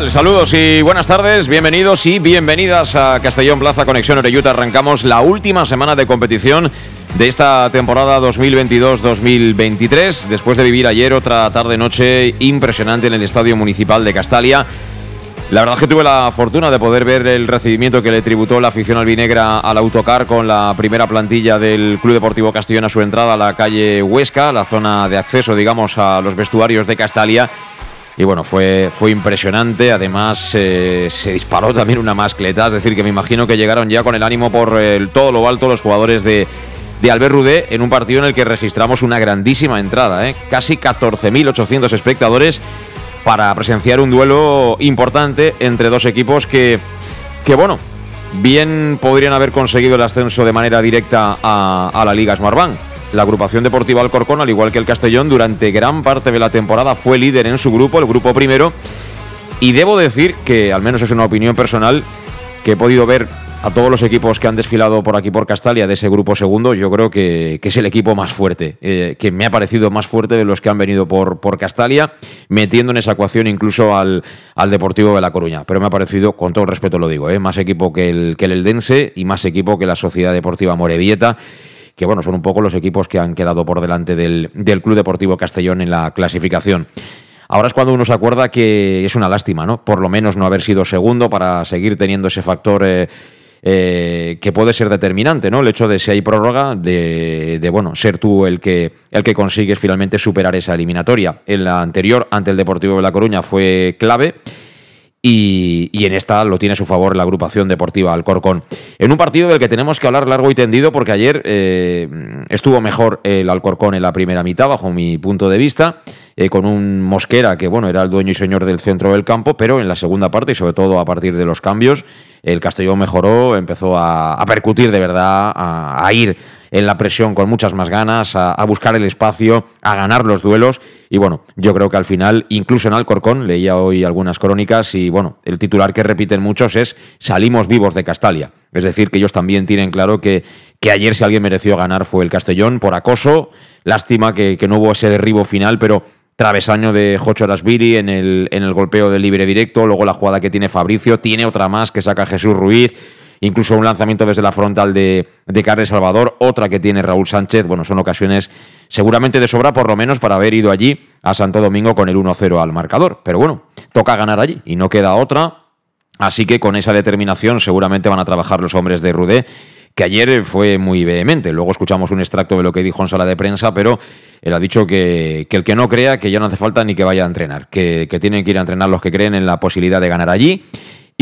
Tal? Saludos y buenas tardes, bienvenidos y bienvenidas a Castellón Plaza Conexión Oreyuta. Arrancamos la última semana de competición de esta temporada 2022-2023, después de vivir ayer otra tarde-noche impresionante en el Estadio Municipal de Castalia. La verdad es que tuve la fortuna de poder ver el recibimiento que le tributó la afición albinegra al autocar con la primera plantilla del Club Deportivo Castellón a su entrada a la calle Huesca, la zona de acceso, digamos, a los vestuarios de Castalia y bueno, fue, fue impresionante. Además, eh, se disparó también una mascleta. Es decir, que me imagino que llegaron ya con el ánimo por todo lo alto los jugadores de, de Albert Rudé en un partido en el que registramos una grandísima entrada. ¿eh? Casi 14.800 espectadores para presenciar un duelo importante entre dos equipos que, que bueno, bien podrían haber conseguido el ascenso de manera directa a, a la Liga Smartbank la agrupación deportiva Alcorcón, al igual que el Castellón, durante gran parte de la temporada fue líder en su grupo, el grupo primero. Y debo decir que, al menos es una opinión personal, que he podido ver a todos los equipos que han desfilado por aquí por Castalia de ese grupo segundo, yo creo que, es el equipo más fuerte, eh, que me ha parecido más fuerte de los que han venido por, por Castalia, metiendo en esa ecuación incluso al, al, Deportivo de La Coruña. Pero me ha parecido, con todo el respeto lo digo, eh, más equipo que el, que el Eldense y más equipo que la Sociedad Deportiva Morevieta que bueno, son un poco los equipos que han quedado por delante del, Club Deportivo Castellón en la clasificación. Ahora es cuando uno se acuerda que es una lástima, ¿no? Por lo menos no haber sido segundo para seguir teniendo ese factor eh, eh, que puede ser determinante, ¿no? El hecho de si hay prórroga, de, bueno, ser tú el que, el que consigues finalmente superar esa eliminatoria. En la anterior, ante el Deportivo de La Coruña, fue clave. Y, en esta lo tiene a su favor la agrupación deportiva Alcorcón. En un partido del que tenemos que hablar largo y tendido porque ayer eh, estuvo mejor el Alcorcón en la primera mitad, bajo mi punto de vista, eh, con un Mosquera que bueno era el dueño y señor del centro del campo, pero en la segunda parte y sobre todo a partir de los cambios, el Castellón mejoró, empezó a, percutir de verdad, a ir en la presión con muchas más ganas, a, buscar el espacio, a ganar los duelos. Y bueno, yo creo que al final, incluso en Alcorcón, leía hoy algunas crónicas y bueno, el titular que repiten muchos es salimos vivos de Castalia. Es decir, que ellos también tienen claro que, que ayer si alguien mereció ganar fue el Castellón por acoso. Lástima que, no hubo ese derribo final, pero travesaño de Jocho Rasbiri en el, en el golpeo del libre directo, luego la jugada que tiene Fabricio, tiene otra más que saca Jesús Ruiz, incluso un lanzamiento desde la frontal de, de Carles Salvador, otra que tiene Raúl Sánchez. Bueno, son ocasiones seguramente de sobra, por lo menos, para haber ido allí a Santo Domingo con el 1-0 al marcador. Pero bueno, toca ganar allí y no queda otra. Así que con esa determinación seguramente van a trabajar los hombres de Rudé que ayer fue muy vehemente. Luego escuchamos un extracto de lo que dijo en sala de prensa, pero él ha dicho que, el que no crea que ya no hace falta ni que vaya a entrenar, que, que, tienen que ir a entrenar los que creen en la posibilidad de ganar allí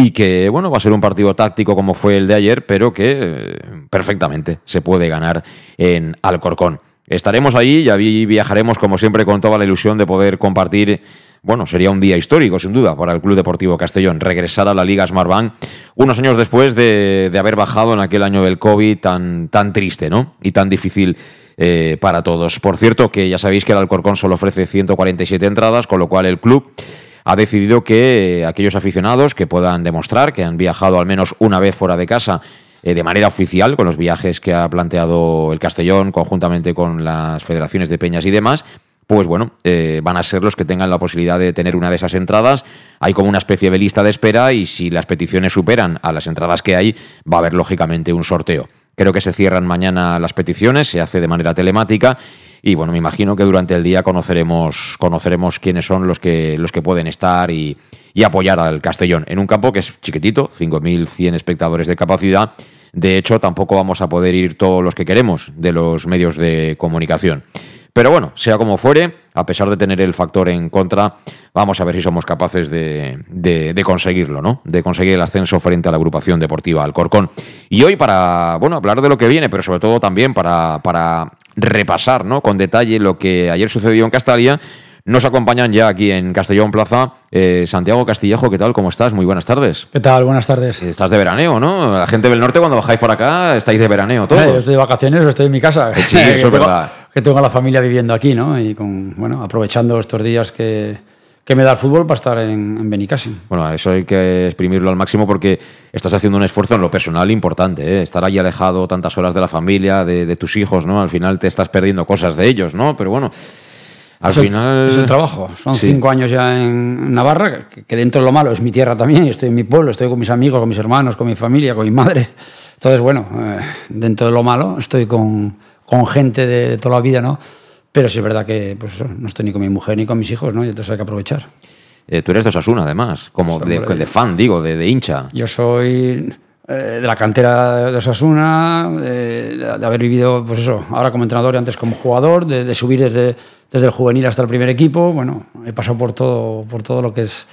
y que bueno, va a ser un partido táctico como fue el de ayer, pero que eh, perfectamente se puede ganar en Alcorcón. Estaremos ahí y viajaremos como siempre con toda la ilusión de poder compartir, bueno, sería un día histórico sin duda para el Club Deportivo Castellón, regresar a la Liga Smartbank unos años después de, haber bajado en aquel año del COVID tan, tan triste, ¿no? Y tan difícil eh, para todos. Por cierto, que ya sabéis que el Alcorcón solo ofrece 147 entradas, con lo cual el club ha decidido que aquellos aficionados que puedan demostrar que han viajado al menos una vez fuera de casa eh, de manera oficial con los viajes que ha planteado el Castellón conjuntamente con las federaciones de peñas y demás, pues bueno, eh, van a ser los que tengan la posibilidad de tener una de esas entradas. Hay como una especie de lista de espera y si las peticiones superan a las entradas que hay, va a haber lógicamente un sorteo. Creo que se cierran mañana las peticiones, se hace de manera telemática y bueno, me imagino que durante el día conoceremos, conoceremos quiénes son los que, los que pueden estar y, y apoyar al Castellón en un campo que es chiquitito, 5.100 espectadores de capacidad. De hecho, tampoco vamos a poder ir todos los que queremos de los medios de comunicación. Pero bueno, sea como fuere, a pesar de tener el factor en contra, vamos a ver si somos capaces de, de, conseguirlo, ¿no? De conseguir el ascenso frente a la agrupación deportiva Alcorcón. Y hoy para, bueno, hablar de lo que viene, pero sobre todo también para, para repasar, ¿no? Con detalle lo que ayer sucedió en Castalia, nos acompañan ya aquí en Castellón Plaza eh, Santiago Castillejo, ¿qué tal? ¿Cómo estás? Muy buenas tardes. ¿Qué tal? Buenas tardes. Estás de veraneo, ¿no? La gente del norte cuando bajáis por acá estáis de veraneo todos. estoy de vacaciones o estoy en mi casa. Sí, eso es verdad. Que tengo a la familia viviendo aquí, ¿no? Y con, bueno, aprovechando estos días que, que me da el fútbol para estar en, en Benicassim. Bueno, eso hay que exprimirlo al máximo porque estás haciendo un esfuerzo en lo personal importante, ¿eh? estar ahí alejado tantas horas de la familia, de, de, tus hijos, ¿no? Al final te estás perdiendo cosas de ellos, ¿no? Pero bueno, al final... Es el trabajo. Son cinco años ya en Navarra, que, dentro de lo malo es mi tierra también. estoy en mi pueblo, estoy con mis amigos, con mis hermanos, con mi familia, con mi madre. Entonces, bueno, eh, dentro de lo malo estoy con, con gente de, toda la vida, ¿no? Pero sí es verdad que pues, no estoy ni con mi mujer ni con mis hijos, ¿no? Y entonces hay que aprovechar. Eh, tú eres de Osasuna, además, como de, de, fan, digo, de, de hincha. Yo soy eh, de la cantera de Osasuna, de, haber vivido, pues eso, ahora como entrenador y antes como jugador, de, subir desde desde el juvenil hasta el primer equipo. Bueno, he pasado por todo, por todo lo que es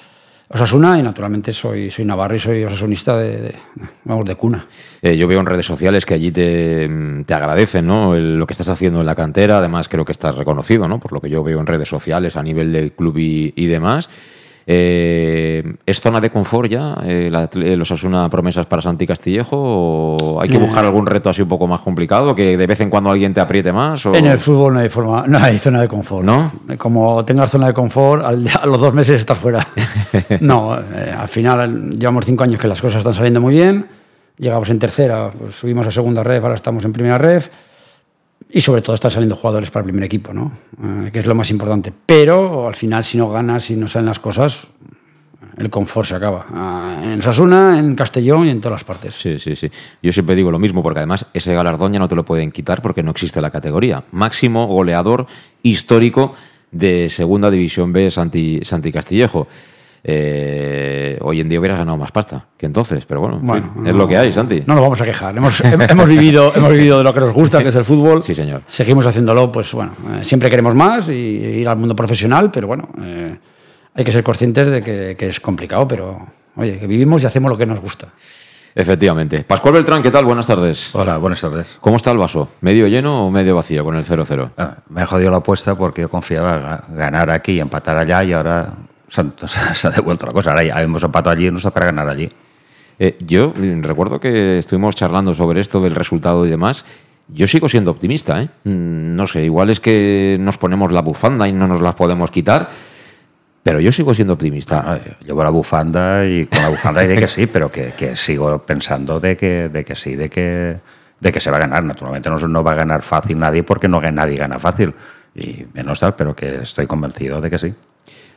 Osasuna y naturalmente soy, soy navarro y soy osasunista de, vamos, de cuna. Eh, yo veo en redes sociales que allí te, te agradecen ¿no? lo que estás haciendo en la cantera, además creo que estás reconocido ¿no? por lo que yo veo en redes sociales a nivel del club y, y demás. Eh, ¿Es zona de confort ya eh, los Asuna promesas para Santi Castillejo? ¿O hay que buscar eh. algún reto así un poco más complicado? ¿Que de vez en cuando alguien te apriete más? En el fútbol no hay, forma, no hay zona de confort. ¿No? Como tengas zona de confort, a los dos meses estás fuera. no, al final llevamos cinco años que las cosas están saliendo muy bien. Llegamos en tercera, pues subimos a segunda red, ahora estamos en primera red y sobre todo están saliendo jugadores para el primer equipo, ¿no? Eh, que es lo más importante. Pero al final, si no ganas, si no salen las cosas, el confort se acaba. Ah, en Sasuna, en Castellón y en todas las partes. Sí, sí, sí. Yo siempre digo lo mismo, porque además ese galardón ya no te lo pueden quitar porque no existe la categoría. Máximo goleador histórico de Segunda División B Santi Castillejo. Eh, hoy en día hubieras ganado más pasta que entonces, pero bueno, es lo que hay, Santi. No nos vamos a quejar. Hemos, hemos, vivido, hemos vivido de lo que nos gusta, que es el fútbol. Sí, señor. Seguimos haciéndolo, pues bueno, eh, siempre queremos más y ir al mundo profesional, pero bueno, eh, hay que ser conscientes de que, que, es complicado, pero oye, que vivimos y hacemos lo que nos gusta. Efectivamente. Pascual Beltrán, ¿qué tal? Buenas tardes. Hola, buenas tardes. ¿Cómo está el vaso? ¿Medio lleno o medio vacío con el 0-0? Ah, me ha jodido la apuesta porque yo confiaba ganar aquí y empatar allá y ahora se ha, devuelto la cosa. Ahora ya hemos empatado allí y nos tocará ganar allí. Eh, yo recuerdo que estuvimos charlando sobre esto del resultado y demás. Yo sigo siendo optimista, ¿eh? Mm, no sé, igual es que nos ponemos la bufanda y no nos las podemos quitar, pero yo sigo siendo optimista. Ah, llevo la bufanda y con la bufanda y de que sí, pero que, que, sigo pensando de que, de que sí, de que, de que se va a ganar. Naturalmente no, no va a ganar fácil nadie porque no nadie gana fácil, y menos tal, pero que estoy convencido de que sí.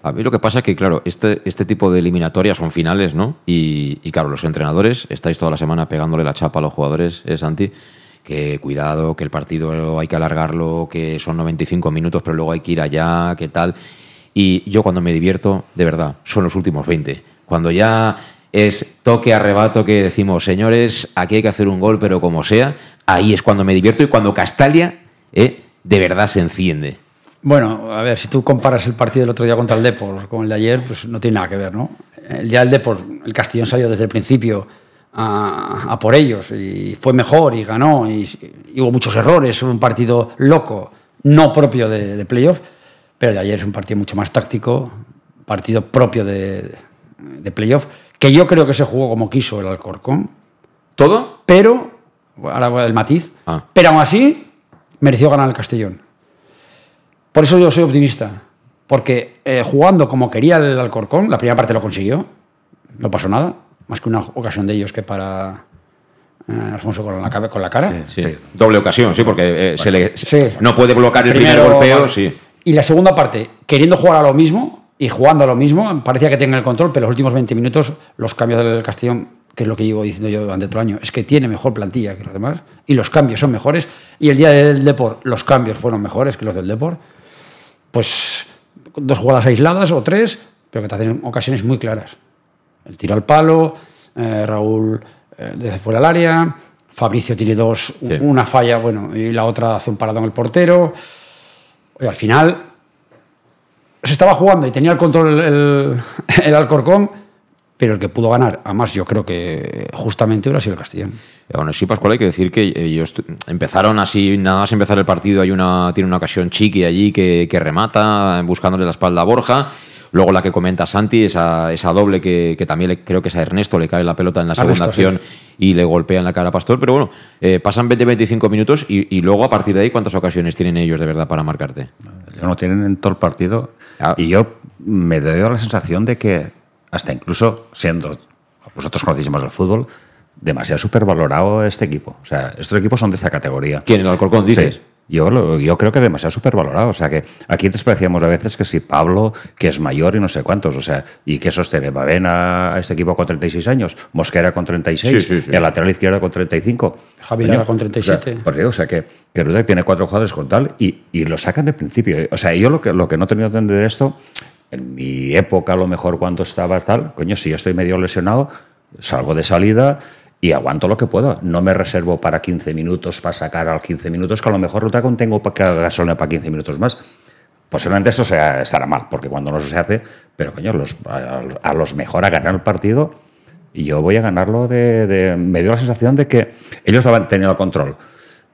A mí lo que pasa es que, claro, este, este tipo de eliminatorias son finales, ¿no? Y, claro, los entrenadores, estáis toda la semana pegándole la chapa a los jugadores, ¿eh, Santi? Que cuidado, que el partido hay que alargarlo, que son 95 minutos, pero luego hay que ir allá, ¿qué tal? Y yo cuando me divierto, de verdad, son los últimos 20. Cuando ya es toque arrebato que decimos, señores, aquí hay que hacer un gol, pero como sea, ahí es cuando me divierto y cuando Castalia ¿eh? de verdad se enciende. Bueno, a ver, si tú comparas el partido del otro día contra el Depor con el de ayer, pues no tiene nada que ver, ¿no? El día del Depor, el Castellón salió desde el principio a, por ellos y fue mejor y ganó y, hubo muchos errores, un partido loco, no propio de, playoff, pero el de ayer es un partido mucho más táctico, partido propio de, de playoff, que yo creo que se jugó como quiso el Alcorcón. ¿Todo? Pero, ahora el matiz, ah. pero aún así mereció ganar el Castellón. Por eso yo soy optimista. Porque eh, jugando como quería el Alcorcón, la primera parte lo consiguió. No pasó nada. Más que una ocasión de ellos que para eh, Alfonso con la, con la cara. Sí, sí. Doble ocasión, sí, porque eh, se le, no puede bloquear el primer golpeo. Sí. Y la segunda parte, queriendo jugar a lo mismo y jugando a lo mismo, parecía que tenga el control, pero los últimos 20 minutos los cambios del Castellón que es lo que llevo diciendo yo durante todo el año, es que tiene mejor plantilla que los demás y los cambios son mejores. Y el día del Deport los cambios fueron mejores que los del Deport. Pues dos jugadas aisladas o tres, pero que te hacen ocasiones muy claras. El tiro al palo, eh, Raúl eh, desde fuera del área, Fabricio tiene dos, una falla, bueno, y la otra hace un parado en el portero. Y al final se estaba jugando y tenía el control el, el Alcorcón pero el que pudo ganar, además yo creo que justamente hubiera sido el Castellón. Bueno, sí, Pascual, hay que decir que ellos empezaron así, nada más empezar el partido, hay una, tiene una ocasión Chiqui allí que, que remata, buscándole la espalda a Borja. Luego la que comenta Santi, esa, esa doble que, que también creo que es a Ernesto, le cae la pelota en la segunda acción y le golpea en la cara a Pastor. Pero bueno, eh, pasan 20-25 minutos y, y, luego a partir de ahí, ¿cuántas ocasiones tienen ellos de verdad para marcarte? No tienen en todo el partido. Ah. Y yo me doy la sensación de que hasta incluso siendo, vosotros conocéis más el fútbol, demasiado supervalorado este equipo. O sea, estos equipos son de esta categoría. ¿Quién, el Alcorcón, dices? Sí. Yo, yo creo que demasiado supervalorado. O sea, que aquí despreciamos a veces que si Pablo, que es mayor y no sé cuántos, o sea, ¿y qué sostiene? ¿Va a, a este equipo con 36 años? Mosquera con 36, sí, sí, sí. el lateral izquierdo con 35. Javi Lara con 37. O sea, porque, o sea que, que Rudek tiene cuatro jugadores con tal y, y lo sacan de principio. O sea, yo lo que, lo que no he tenido que entender esto en mi época, a lo mejor cuando estaba tal, coño, si yo estoy medio lesionado, salgo de salida y aguanto lo que puedo. No me reservo para 15 minutos, para sacar al 15 minutos, que a lo mejor otra tengo gasolina para 15 minutos más. Posiblemente eso sea, estará mal, porque cuando no se hace, pero coño, los, a, a, los mejor a ganar el partido y yo voy a ganarlo de, de, Me dio la sensación de que ellos tenido el control.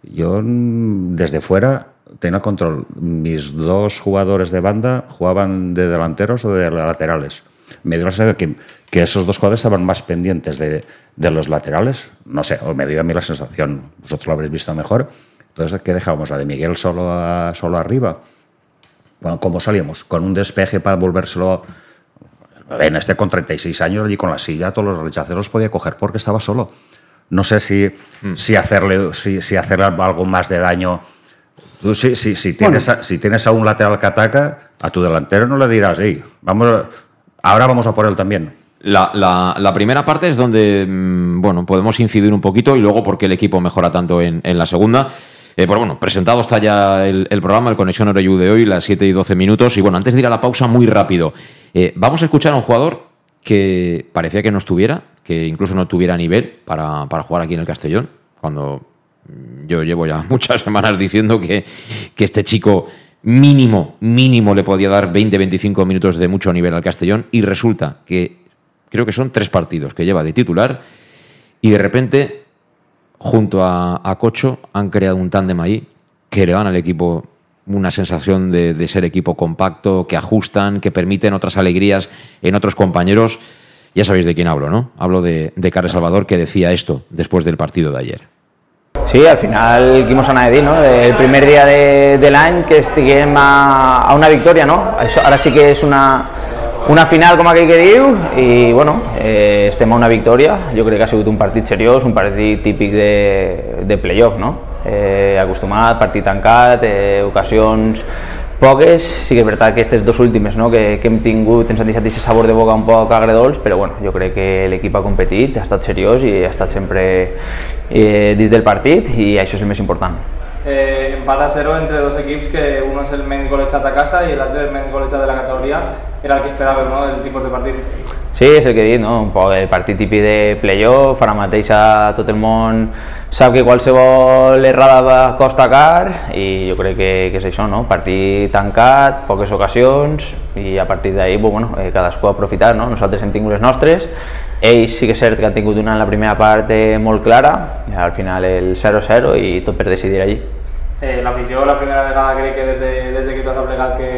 Yo desde fuera tenía el control. Mis dos jugadores de banda jugaban de delanteros o de laterales. Me dio la sensación que, que esos dos jugadores estaban más pendientes de, de, los laterales. No sé, o me dio a mí la sensación, vosotros lo habréis visto mejor. Entonces, ¿qué dejamos? ¿A de Miguel solo, a, solo arriba? Bueno, ¿cómo salíamos? Con un despeje para volvérselo... En este con 36 años, allí con la silla, todos los rechaceros los podía coger porque estaba solo. No sé si, mm. si, hacerle, si, si hacerle algo más de daño Tú, si, si, si, tienes bueno. a, si tienes a un lateral que ataca, a tu delantero no le dirás, hey, vamos, ahora vamos a por él también. La, la, la, primera parte es donde mmm, bueno, podemos incidir un poquito y luego porque el equipo mejora tanto en, en la segunda. Eh, pero bueno, presentado está ya el, el programa, el Conexión Oreyu de hoy, las 7 y 12 minutos. Y bueno, antes de ir a la pausa, muy rápido. Eh, vamos a escuchar a un jugador que parecía que no estuviera, que incluso no tuviera nivel para, para jugar aquí en el Castellón, cuando yo llevo ya muchas semanas diciendo que, que este chico mínimo, mínimo le podía dar 20-25 minutos de mucho nivel al Castellón y resulta que creo que son tres partidos que lleva de titular y de repente junto a, Cocho han creado un tándem ahí que le dan al equipo una sensación de, ser equipo compacto, que ajustan, que permiten otras alegrías en otros compañeros. Ya sabéis de quién hablo, ¿no? Hablo de, de Carles Salvador que decía esto después del partido de ayer. Sí, al final quimos anar a dir, no? el primer dia de, de l'any que estiguem a, a una victòria, no? Això, ara sí que és una, una final com aquell que diu i bueno, eh, estem a una victòria, jo crec que ha sigut un partit seriós, un partit típic de, de playoff, no? Eh, acostumat, partit tancat, eh, ocasions poques, sí que és veritat que aquestes dues últimes no, que, que hem tingut ens han deixat aquest sabor de boca un poc agredols, però bueno, jo crec que l'equip ha competit, ha estat seriós i ha estat sempre eh, dins del partit i això és el més important. Eh, empat a 0 entre dos equips que un és el menys golejat a casa i l'altre el menys golejat de la categoria era el que esperàvem, no?, el tipus de partit. Sí, és el que he dit, no? un poc el partit típic de playoff, ara mateix a tot el món sap que qualsevol errada costa car i jo crec que, que és això, no? partit tancat, poques ocasions i a partir d'ahir bueno, eh, cadascú ha aprofitat, no? nosaltres hem tingut les nostres, ells sí que és cert que han tingut una en la primera part eh, molt clara, al final el 0-0 i tot per decidir allí. Eh, L'afició, la primera vegada crec que des de, des de que tu has plegat que,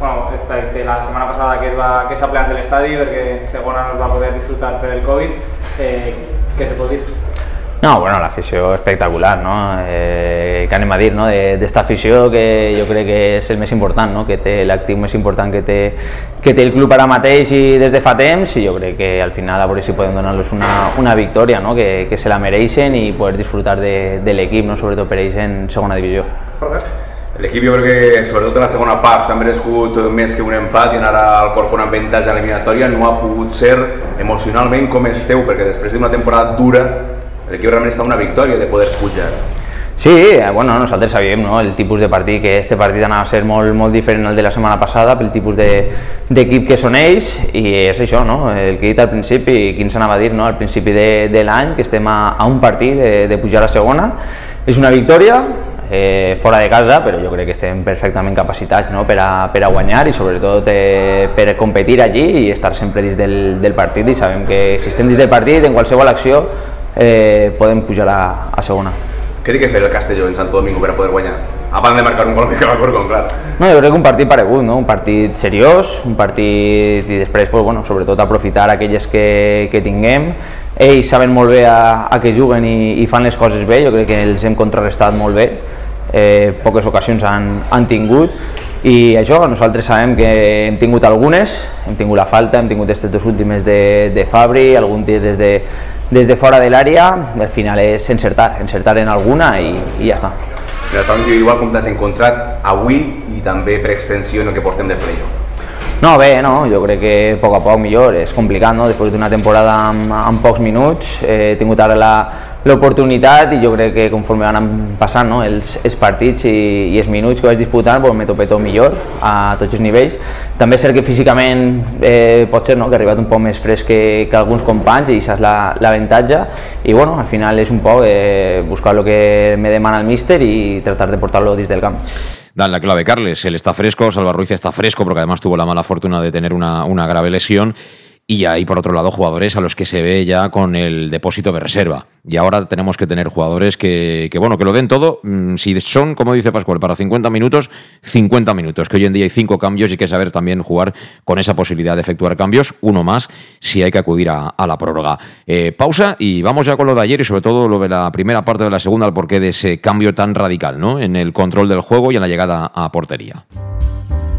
bueno, de la setmana passada que es va, que s'ha plegat l'estadi perquè segona no es va poder disfrutar per el Covid, eh, què se pot dir? No, bueno, l'afició espectacular, no? Eh, què anem a dir, no? D'esta afició que jo crec que és el més important, no? Que té l'actiu més important que té, que té el club ara mateix i des de fa temps i jo crec que al final a veure si podem donar-los una, una victòria, no? Que, que se la mereixen i poder disfrutar de, de l'equip, no? Sobretot per ells en segona divisió. Perfecte. L'equip jo crec que, sobretot en la segona part, s'ha merescut més que un empat i anar al Corcón amb avantatge eliminatòria no ha pogut ser emocionalment com esteu, perquè després d'una temporada dura l'equip realment està una victòria de poder pujar. Sí, eh, bueno, nosaltres sabíem no? el tipus de partit, que este partit anava a ser molt, molt diferent al de la setmana passada pel tipus d'equip de, que són ells i és això, no? el que he dit al principi, quin s'anava a dir no? al principi de, de l'any, que estem a, a un partit de, de pujar a segona, és una victòria, eh, fora de casa, però jo crec que estem perfectament capacitats no? per, a, per a guanyar i sobretot eh, per competir allí i estar sempre dins del, del partit i sabem que si estem dins del partit, en qualsevol acció, eh, podem pujar a, a segona. Què té que fer el Castelló en Santo Domingo per a poder guanyar? A part de marcar un gol més que l'Alcorcón, clar. No, jo crec que un partit paregut, no? un partit seriós, un partit i després, pues, bueno, sobretot aprofitar aquelles que, que tinguem. Ells saben molt bé a, a què juguen i, i fan les coses bé, jo crec que els hem contrarrestat molt bé, eh, poques ocasions han, han tingut i això, nosaltres sabem que hem tingut algunes, hem tingut la falta, hem tingut aquestes dues últimes de, de Fabri, algun tir des de, des de fora de l'àrea, al final és encertar, encertar en alguna i, i ja està. Però tant igual com t'has encontrat avui i també per extensió en el que portem de playoff. No, bé, no, jo crec que a poc a poc millor, és complicat, no? Després d'una temporada amb, amb pocs minuts, eh, he tingut ara la, l'oportunitat i jo crec que conforme van passant no, els, els partits i, i els minuts que vaig disputar pues, m'he topet millor a tots els nivells. També és cert que físicament eh, pot ser no, que he arribat un poc més fresc que, que alguns companys i això és l'avantatge la, i bueno, al final és un poc eh, buscar el que me demana el míster i tratar de portar-lo dins del camp. Dan la clave, Carles. Él está fresco, Salva Ruiz está fresco porque además tuvo la mala fortuna de tener una, una grave lesión y hay por otro lado jugadores a los que se ve ya con el depósito de reserva. Y ahora tenemos que tener jugadores que, bueno, que lo den todo. Mm, si son, como dice Pascual, para 50 minutos, 50 minutos. Que hoy en día hay cinco cambios y hay que saber también jugar con esa posibilidad de efectuar cambios, uno más, si hay que acudir a, la prórroga. Eh, pausa y vamos ya con lo de ayer y sobre todo lo de la primera parte de la segunda, el porqué de ese cambio tan radical, ¿no? En el control del juego y en la llegada a portería.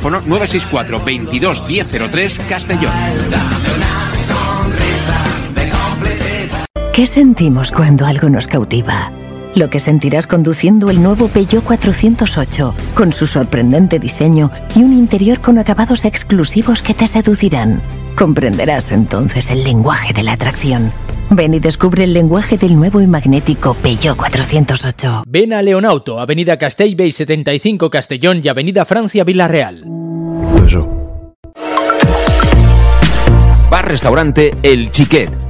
Teléfono 964 22 1003 Castellón. ¿Qué sentimos cuando algo nos cautiva? Lo que sentirás conduciendo el nuevo Peugeot 408, con su sorprendente diseño y un interior con acabados exclusivos que te seducirán. Comprenderás entonces el lenguaje de la atracción. Ven y descubre el lenguaje del nuevo y magnético Peugeot 408. Ven a Leonauto, Avenida Castellbey 75 Castellón y Avenida Francia Villarreal. Bar Restaurante El Chiquet.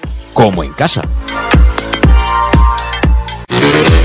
como en casa.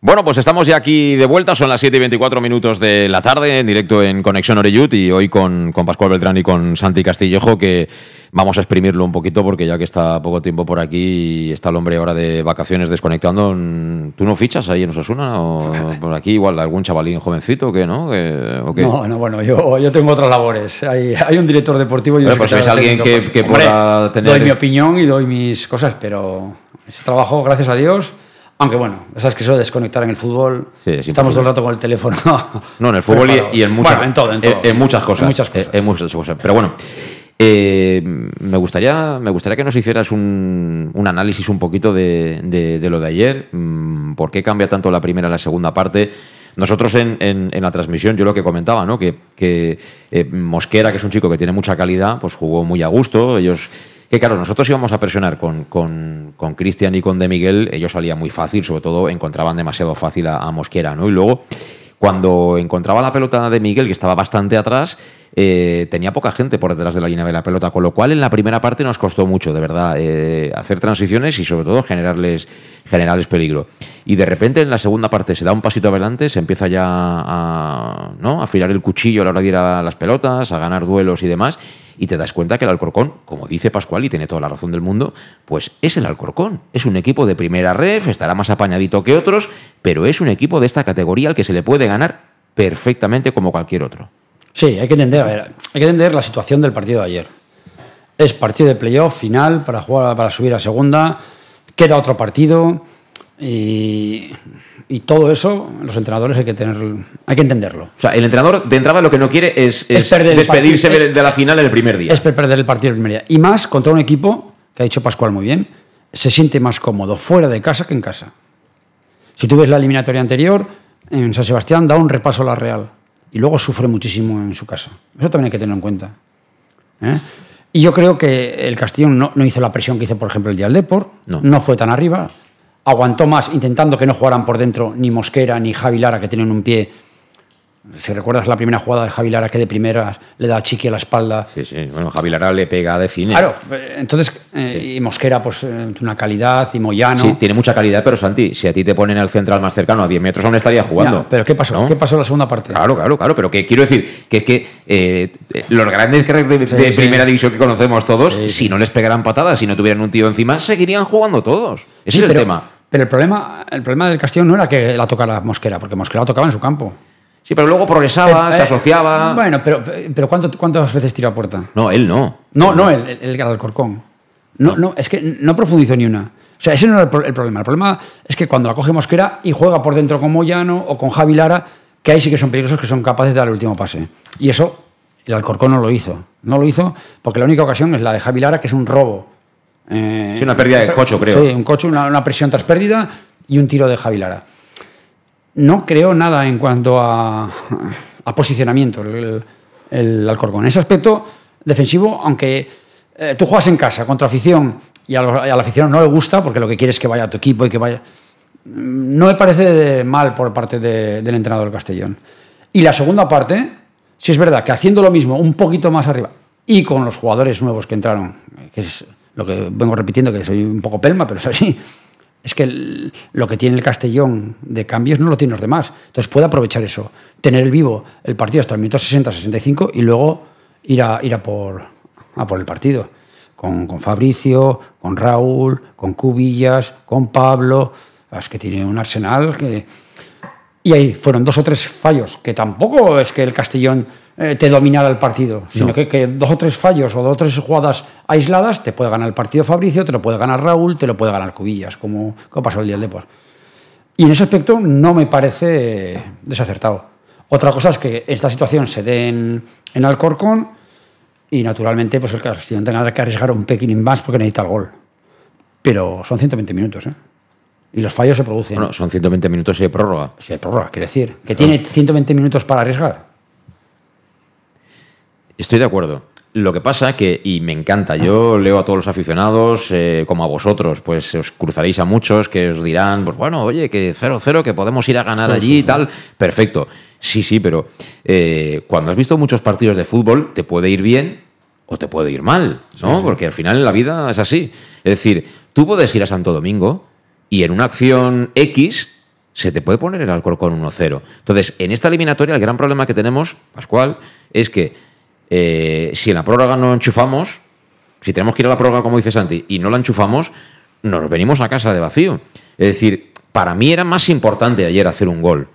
Bueno, pues estamos ya aquí de vuelta, son las 7 y 24 minutos de la tarde, en directo en Conexión Oreyut y hoy con, con Pascual Beltrán y con Santi Castillejo, que vamos a exprimirlo un poquito porque ya que está poco tiempo por aquí y está el hombre ahora de vacaciones desconectando, ¿tú no fichas ahí en Osasuna o por aquí igual algún chavalín jovencito que no? ¿O qué? No, no, bueno, yo, yo tengo otras labores. Hay, hay un director deportivo y un pues es alguien que, que pueda tener... Doy mi opinión y doy mis cosas, pero ese trabajo, gracias a Dios aunque bueno, sabes que eso de desconectar en el fútbol, estamos todo el rato con el teléfono. No, en el fútbol y, en, muchas, en, todo, en, todo. en, muchas cosas. En muchas cosas. En, muchas cosas. Pero bueno, eh, me, gustaría, me gustaría que nos hicieras un, un análisis un poquito de, de, de, lo de ayer. Mm, ¿Por qué cambia tanto la primera y la segunda parte? Nosotros en, en, la transmisión, yo lo que comentaba, ¿no? Que, que eh, Mosquera, que es un chico que tiene mucha calidad, pues jugó muy a gusto. Ellos que claro, nosotros íbamos a presionar con Cristian con, y con De Miguel, ellos salían muy fácil, sobre todo encontraban demasiado fácil a, Mosquera, ¿no? Y luego, cuando encontraba la pelota de Miguel, que estaba bastante atrás, eh, tenía poca gente por detrás de la línea de la pelota, con lo cual en la primera parte nos costó mucho, de verdad, eh, hacer transiciones y sobre todo generarles, generarles peligro. Y de repente en la segunda parte se da un pasito adelante, se empieza ya a, ¿no? a afilar el cuchillo a la hora de ir a las pelotas, a ganar duelos y demás y te das cuenta que el Alcorcón, como dice Pascual y tiene toda la razón del mundo, pues es el Alcorcón. Es un equipo de primera ref, estará más apañadito que otros, pero es un equipo de esta categoría al que se le puede ganar perfectamente como cualquier otro. Sí, hay que entender, hay que entender la situación del partido de ayer. Es partido de playoff final para jugar para subir a segunda, queda otro partido y y todo eso, los entrenadores hay que tener, hay que entenderlo. O sea, el entrenador de entrada lo que no quiere es, despedirse de la final en el primer día. Es perder el partido el primer día. Y más contra un equipo, que ha dicho Pascual muy bien, se siente más cómodo fuera de casa que en casa. Si tú ves la eliminatoria anterior, en San Sebastián da un repaso a la Real y luego sufre muchísimo en su casa. Eso también hay que tenerlo en cuenta. ¿eh? Y yo creo que el Castellón no, hizo la presión que hizo, por ejemplo, el día del Depor, no. no fue tan arriba, aguantó más intentando que no jugaran por dentro ni Mosquera ni Javi Lara, que tienen un pie. Si recuerdas la primera jugada de Javi Lara, que de primera le da a Chiqui a la espalda. Sí, sí, bueno, Javi Lara le pega de fine. Claro, entonces, eh, y Mosquera, pues, eh, una calidad, y Moyano. Sí, tiene mucha calidad, pero Santi, si a ti te ponen al central más cercano, a 10 metros, aún estaría jugando. pero ¿qué pasó? ¿Qué pasó en la segunda parte? Claro, claro, claro, pero que quiero decir que, que eh, los grandes cracks de, primera división que conocemos todos, si no les pegaran patadas, si no tuvieran un tío encima, seguirían jugando todos. Ese es el tema. Pero el problema, el problema del Castillo no era que la tocara Mosquera, porque Mosquera la tocaba en su campo. Sí, pero luego progresaba, se asociaba. Bueno, pero, pero ¿cuántas veces tiró a puerta? No, él no. No, no, el, el, Alcorcón. No, no, es que no profundizó ni una. O sea, ese no era el, problema. El problema es que cuando la coge Mosquera y juega por dentro con Moyano o con Javi Lara, que ahí sí que son peligrosos, que son capaces de dar el último pase. Y eso el Alcorcón no lo hizo. No lo hizo porque la única ocasión es la de Javi Lara, que es un robo eh, sí, una pérdida de cocho, creo. Sí, un coche, una, presión tras pérdida y un tiro de Javi Lara. No creo nada en cuanto a, posicionamiento el, el, Alcorcón. En ese aspecto defensivo, aunque eh, tú juegas en casa contra afición y a, la afición no le gusta porque lo que quiere es que vaya a tu equipo y que vaya... No me parece mal por parte del entrenador del Castellón. Y la segunda parte, si es verdad que haciendo lo mismo un poquito más arriba y con los jugadores nuevos que entraron, que es lo que vengo repitiendo, que soy un poco pelma, pero es así, es que lo que tiene el Castellón de cambios no lo tiene los demás. Entonces puede aprovechar eso, tener el vivo el partido hasta el minuto 60-65 y luego ir a, ir a, por, a por el partido. Con, con, Fabricio, con Raúl, con Cubillas, con Pablo. Es que tiene un arsenal que... Y ahí fueron dos o tres fallos, que tampoco es que el Castellón eh, te dominara el partido, sino que, que, dos o tres fallos o dos o tres jugadas aisladas te puede ganar el partido Fabricio, te lo puede ganar Raúl, te lo puede ganar Cubillas, como, como pasó el día del deporte. Y en ese aspecto no me parece desacertado. Otra cosa es que esta situación se dé en, en Alcorcón y naturalmente pues el Castellón tenga que arriesgar un pequeñín más porque necesita el gol. Pero son 120 minutos, ¿eh? Y los fallos se producen. Bueno, son 120 minutos de prórroga. Sí, hay prórroga, quiere decir. Que tiene 120 minutos para arriesgar. Estoy de acuerdo. Lo que pasa que, y me encanta, yo leo a todos los aficionados, eh, como a vosotros, pues os cruzaréis a muchos que os dirán, pues bueno, oye, que 0-0, que podemos ir a ganar allí y tal. Perfecto. Sí, sí, pero eh, cuando has visto muchos partidos de fútbol, te puede ir bien o te puede ir mal, ¿no? Porque al final en la vida es así. Es decir, tú puedes ir a Santo Domingo y en una acción X se te puede poner el Alcorcón 1-0. Entonces, en esta eliminatoria, el gran problema que tenemos, Pascual, es que eh, si en la prórroga no enchufamos, si tenemos que ir a la prórroga, como dice Santi, y no la enchufamos, nos venimos a casa de vacío. Es decir, para mí era más importante ayer hacer un gol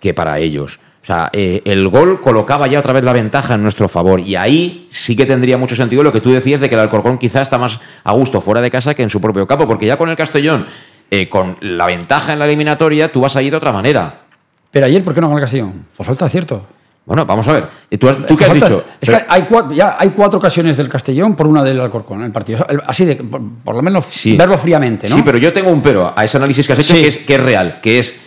que para ellos. O sea, eh, el gol colocaba ya otra vez la ventaja en nuestro favor. Y ahí sí que tendría mucho sentido lo que tú decías de que el Alcorcón quizá está más a gusto fuera de casa que en su propio campo. Porque ya con el Castellón, eh, con la ventaja en la eliminatoria, tú vas a ir de otra manera. Pero ayer, ¿por qué no con el Castellón? Por falta de acierto. Bueno, vamos a ver. ¿Tú, tú qué has Falta- dicho? Es que hay cuatro, ya hay cuatro ocasiones del Castellón por una del Alcorcón en el partido. Así de, por, por lo menos verlo fríamente, ¿no? Sí, pero yo tengo un pero a ese análisis que has hecho Sí. que, es, que es real, que es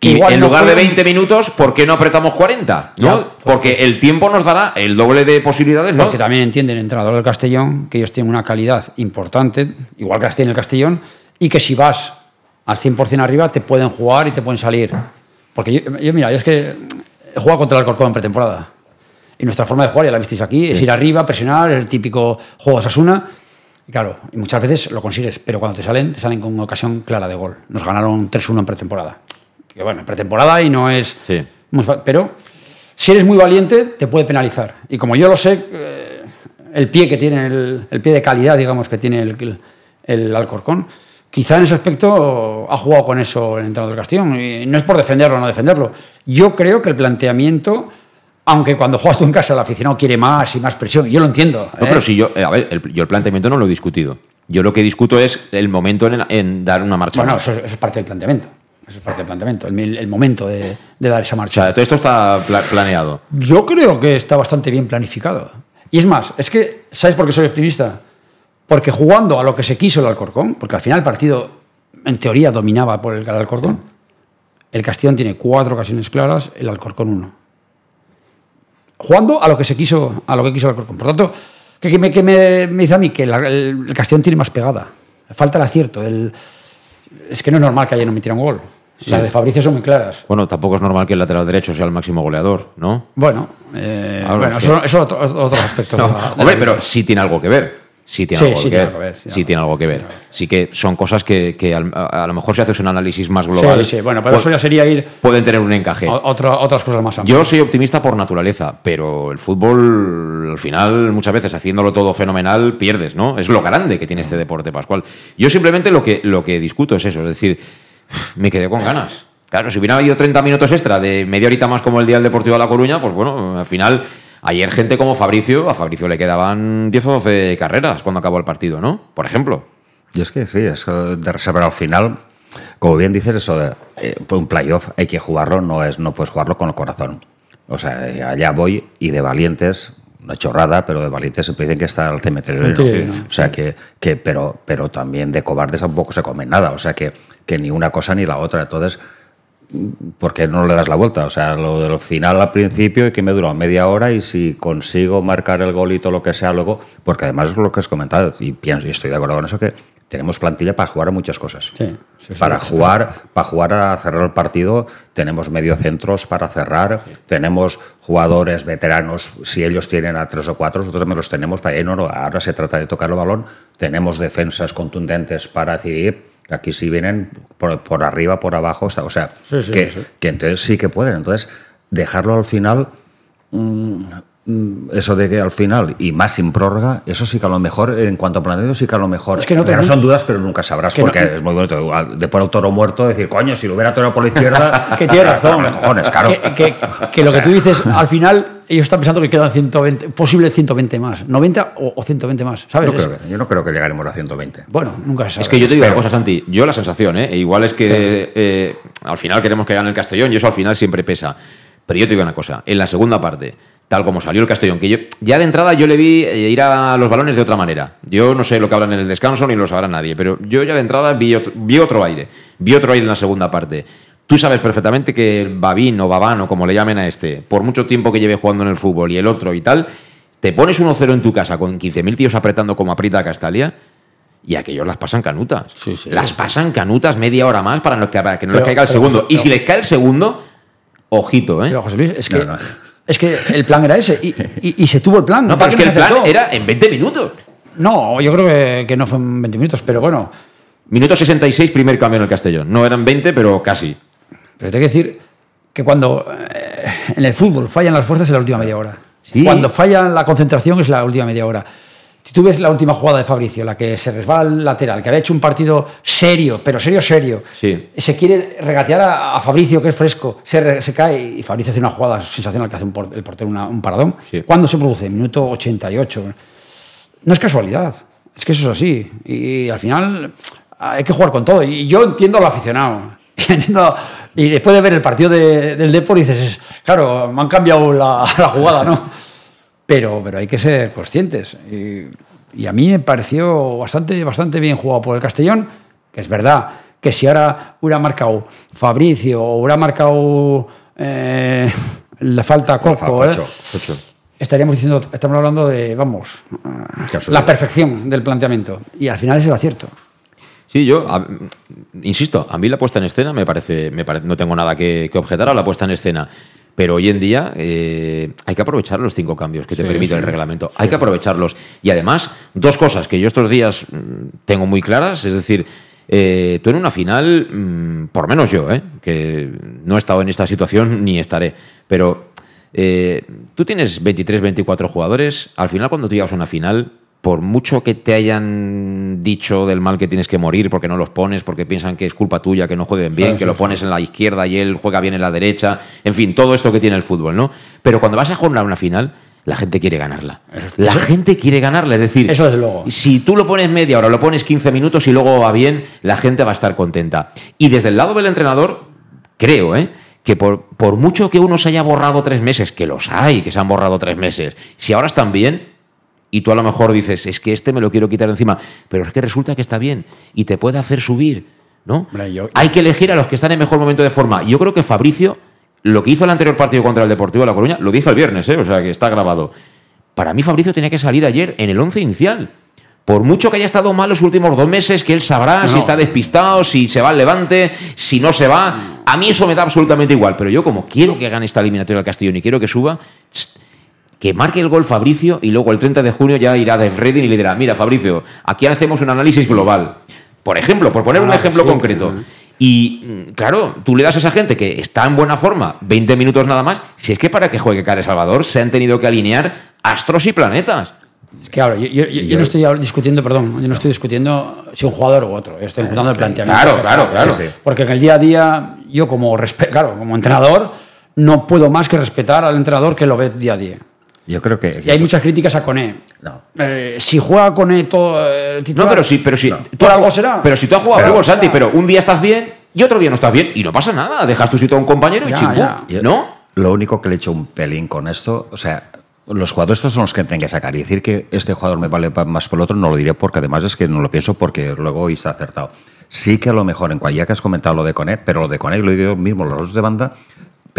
y igual en no lugar de fueron- 20 minutos, ¿por qué no apretamos 40? ¿no? Ya, pues, Porque el tiempo nos dará el doble de posibilidades, ¿no? Porque también entiende el entrenador del Castellón que ellos tienen una calidad importante, igual que las tiene el Castellón, y que si vas al 100% arriba te pueden jugar y te pueden salir. Porque yo, yo, mira, yo es que jugado contra el Alcorcón en pretemporada. Y nuestra forma de jugar, ya la visteis aquí, es Sí. ir arriba, presionar, el típico juego Sasuna. Claro, y muchas veces lo consigues, pero cuando te salen, te salen con una ocasión clara de gol. Nos ganaron 3-1 en pretemporada. Que bueno, en pretemporada y no es muy fa- Pero si eres muy valiente, te puede penalizar. Y como yo lo sé, eh, el pie que tiene, el, el pie de calidad, digamos, que tiene el, el, el Alcorcón, quizá en ese aspecto ha jugado con eso el entrenador del Castellón. Y no es por defenderlo o no defenderlo. Yo creo que el planteamiento, aunque cuando juegas tú en casa el aficionado quiere más y más presión, yo lo entiendo. No, ¿eh? pero si yo, eh, a ver, el- yo el planteamiento no lo he discutido. Yo lo que discuto es el momento en, en dar una marcha Bueno, eso, eso es parte del planteamiento. Eso es parte del planteamiento, el, el momento de, de dar esa O marcha. sea, todo esto está pla- planeado. Yo creo que está bastante bien planificado. Y es más, es que, ¿sabes por qué soy optimista? Porque jugando a lo que se quiso el Alcorcón, porque al final el partido, en teoría, dominaba por el Alcorcón, el Castellón tiene cuatro ocasiones claras, el Alcorcón uno. Jugando a lo que se quiso, a lo que quiso el Alcorcón. Por tanto, ¿qué, qué me, qué me- me dice a mí? Que el, el Castellón tiene más pegada. Falta el acierto. el- es que no es normal que ayer no metiera un gol. Sí. Las de Fabricio son muy claras. Bueno, tampoco es normal que el lateral derecho sea el máximo goleador, ¿no? Bueno, eh, bueno eso, eso otro-. No, la hombre, pero sí tiene algo que ver. Sí tiene Sí, algo, sí que, ver. sí, Sí tiene algo que ver. Sí que son cosas que, que al- a, a lo mejor si haces un análisis más Sí, global. sí, bueno, pero pu- eso ya sería ir Pueden tener un encaje. otras cosas más amplias. Yo soy optimista por naturaleza, pero el fútbol, al final, muchas veces haciéndolo todo fenomenal, pierdes, ¿no? Es lo grande que tiene este deporte, Pascual. Yo simplemente lo que, lo que discuto es eso, es decir, me quedé con ganas. Claro, si hubiera habido 30 minutos extra de media horita más como el día del Deportivo de La Coruña, pues bueno, al final, ayer gente como Fabricio, a Fabricio le quedaban 10 o 12 carreras cuando acabó el partido, ¿no? Por ejemplo. Y es que sí, es de reservar al final, como bien dices, eso de eh, un playoff hay que jugarlo, no es no puedes jugarlo con el corazón. O sea, eh, allá voy y de valientes, una chorrada, pero de valientes siempre dicen que está al cementerio. Sí, no. O sea, que, que pero, pero también de cobardes tampoco se comen nada. O sea, que, que ni una cosa ni la otra. Entonces, ¿por qué no le das la vuelta? O sea, lo del final al principio y que me duró media hora y si consigo marcar el gol y todo lo que sea luego, porque además es lo que has comentado y pienso y estoy de acuerdo con eso que tenemos plantilla para jugar a muchas cosas. Sí, sí, sí, para sí, jugar, para jugar a cerrar el partido, tenemos mediocentros para cerrar, tenemos jugadores veteranos, si ellos tienen a tres o cuatro, nosotros también los tenemos para no, no, ahora se trata de tocar el balón, tenemos defensas contundentes para decidir, aquí sí vienen por, por arriba, por abajo, o sea, Sí, sí, que, sí. que entonces sí que pueden, entonces dejarlo al final mm, eso de que al final, y más sin prórroga, eso sí que a lo mejor, en cuanto a planteamiento, sí que a lo mejor. Es que no te- son dudas, pero nunca sabrás, Que porque no- es muy bonito. De por el toro muerto, decir, coño, si lo hubiera toro por la izquierda. que tienes razón. Los cojones, claro. Que, que- que lo que tú dices, al final, ellos están pensando que quedan 120, posible 120 más, 90 o, o 120 más, ¿sabes? No Es- creo que- yo no creo que llegaremos a 120. bueno, nunca se sabe. Es que yo te digo una cosa, Santi. Yo la sensación, ¿eh? E igual es que eh, al final queremos que gane el Castellón y eso al final siempre pesa. Pero yo te digo una cosa. En la segunda parte, tal como salió el Castellón, que yo ya de entrada yo le vi eh, ir a los balones de otra manera. Yo no sé lo que hablan en el descanso ni lo sabrá nadie, pero yo ya de entrada vi otro, vi otro aire. Vi otro aire en la segunda parte. Tú sabes perfectamente que el Babín o Babán o como le llamen a este, por mucho tiempo que lleve jugando en el fútbol y el otro y tal, te pones 1-0 en tu casa con 15.000 tíos apretando como aprieta Castalia y aquellos las pasan canutas. Las pasan canutas media hora más para, que no les Pero- caiga el pero, segundo. y si les cae el segundo, ojito, ¿eh? Pero José Luis, es que, es que el plan era ese y, y- y se tuvo el plan. No, ¿Para pero es que el plan aceptó? era en 20 minutos. No, yo creo que, que no fueron 20 minutos, pero bueno. Minuto 66, primer cambio en el Castellón. No eran 20, pero casi. Pero tengo que decir que cuando eh, en el fútbol fallan las fuerzas es la última media hora. Sí. Cuando falla la concentración es la última media hora. Si tú ves la última jugada de Fabricio, la que se resbala al lateral, que había hecho un partido serio, pero serio, serio, Sí. se quiere regatear a, a Fabricio, que es fresco, se, re- se cae y Fabricio hace una jugada sensacional que hace un por- el portero una- un paradón. ¿Cuándo se produce? Minuto 88. No es casualidad, es que eso es así. Y, al final hay que jugar con todo. Y yo entiendo al aficionado. Y, entiendo- y después de ver el partido de- del Depor dices, claro, me han cambiado la, la jugada, ¿no? Pero, pero hay que ser conscientes. Y, y a mí me pareció bastante, bastante bien jugado por el Castellón, que es verdad que si ahora hubiera marcado Fabricio o hubiera marcado eh, le falta Coco, ¿eh? estaríamos diciendo, estamos hablando de, vamos, la perfección del planteamiento. Y al final es el acierto. Sí, yo, a- insisto, a mí la puesta en escena me parece, me pare- no tengo nada que, que objetar a la puesta en escena. Pero hoy en día eh, hay que aprovechar los cinco cambios que te Sí, permite el sí. reglamento. Hay que aprovecharlos. Y además, dos cosas que yo estos días mm, tengo muy claras. Es decir, eh, tú en una final, mm, por menos yo, eh, que no he estado en esta situación ni estaré, pero tú tienes 23, 24 jugadores. Al final, cuando tú llegas a una final, por mucho que te hayan dicho del mal que tienes que morir porque no los pones, porque piensan que es culpa tuya, que no jueguen bien, que sí, lo sí. pones en la izquierda y él juega bien en la derecha, en fin, todo esto que tiene el fútbol, ¿no? Pero cuando vas a jugar una final, la gente quiere ganarla. La gente quiere ganarla, es decir, Eso desde luego. si tú lo pones media hora, lo pones 15 minutos y luego va bien, la gente va a estar contenta. Y desde el lado del entrenador, creo, ¿eh? que por, por mucho que uno se haya borrado tres meses, que los hay, que se han borrado tres meses, si ahora están bien, y tú a lo mejor dices, es que este me lo quiero quitar encima, pero es que resulta que está bien y te puede hacer subir, ¿no? Hay que elegir a los que están en mejor momento de forma. Yo creo que Fabricio, lo que hizo el anterior partido contra el Deportivo de La Coruña, lo dije el viernes, ¿eh? o sea que está grabado. Para mí Fabricio tenía que salir ayer en el once inicial. Por mucho que haya estado mal los últimos dos meses, que él sabrá No, si está despistado, si se va al levante, si no se va. A mí eso me da absolutamente igual. Pero yo, como quiero que gane esta eliminatoria al Castellón y quiero que suba, tss, que marque el gol Fabricio y luego el 30 de junio ya irá de Redding y le dirá: Mira, Fabricio, aquí hacemos un análisis global. Por ejemplo, por poner un Ah, ejemplo sí. concreto. Y mm, claro, tú le das a esa gente que está en buena forma 20 minutos nada más. Si es que para que juegue Care Salvador se han tenido que alinear astros y planetas. Es que claro, yo, yo- yo- yo no estoy ahora discutiendo, perdón, yo no estoy discutiendo si un jugador u otro, yo estoy dando el que- planteamiento. claro, claro, claro. Sí, sí. Porque en el día a día, yo como, claro, como entrenador, no puedo más que respetar al entrenador que lo ve día a día. Yo creo que. Y hay muchas críticas a Coné. Eh, si juega Coné todo eh, titular, No, pero sí, pero sí. por algo será. Pero si tú has jugado Pero- fútbol, Santi, pero un día estás bien y otro día no estás bien y no pasa nada. Dejas tu sitio a un compañero y chimpú. Yo- ¿No? Lo único que le echo un pelín con esto, o sea, los jugadores estos son los que tienen que sacar. Y decir que este jugador me vale más por el otro no lo diré porque además es que no lo pienso porque luego hoy está acertado. Sí que a lo mejor, en cual ya que has comentado lo de Coné, pero lo de Coné lo digo yo mismo, los dos de banda,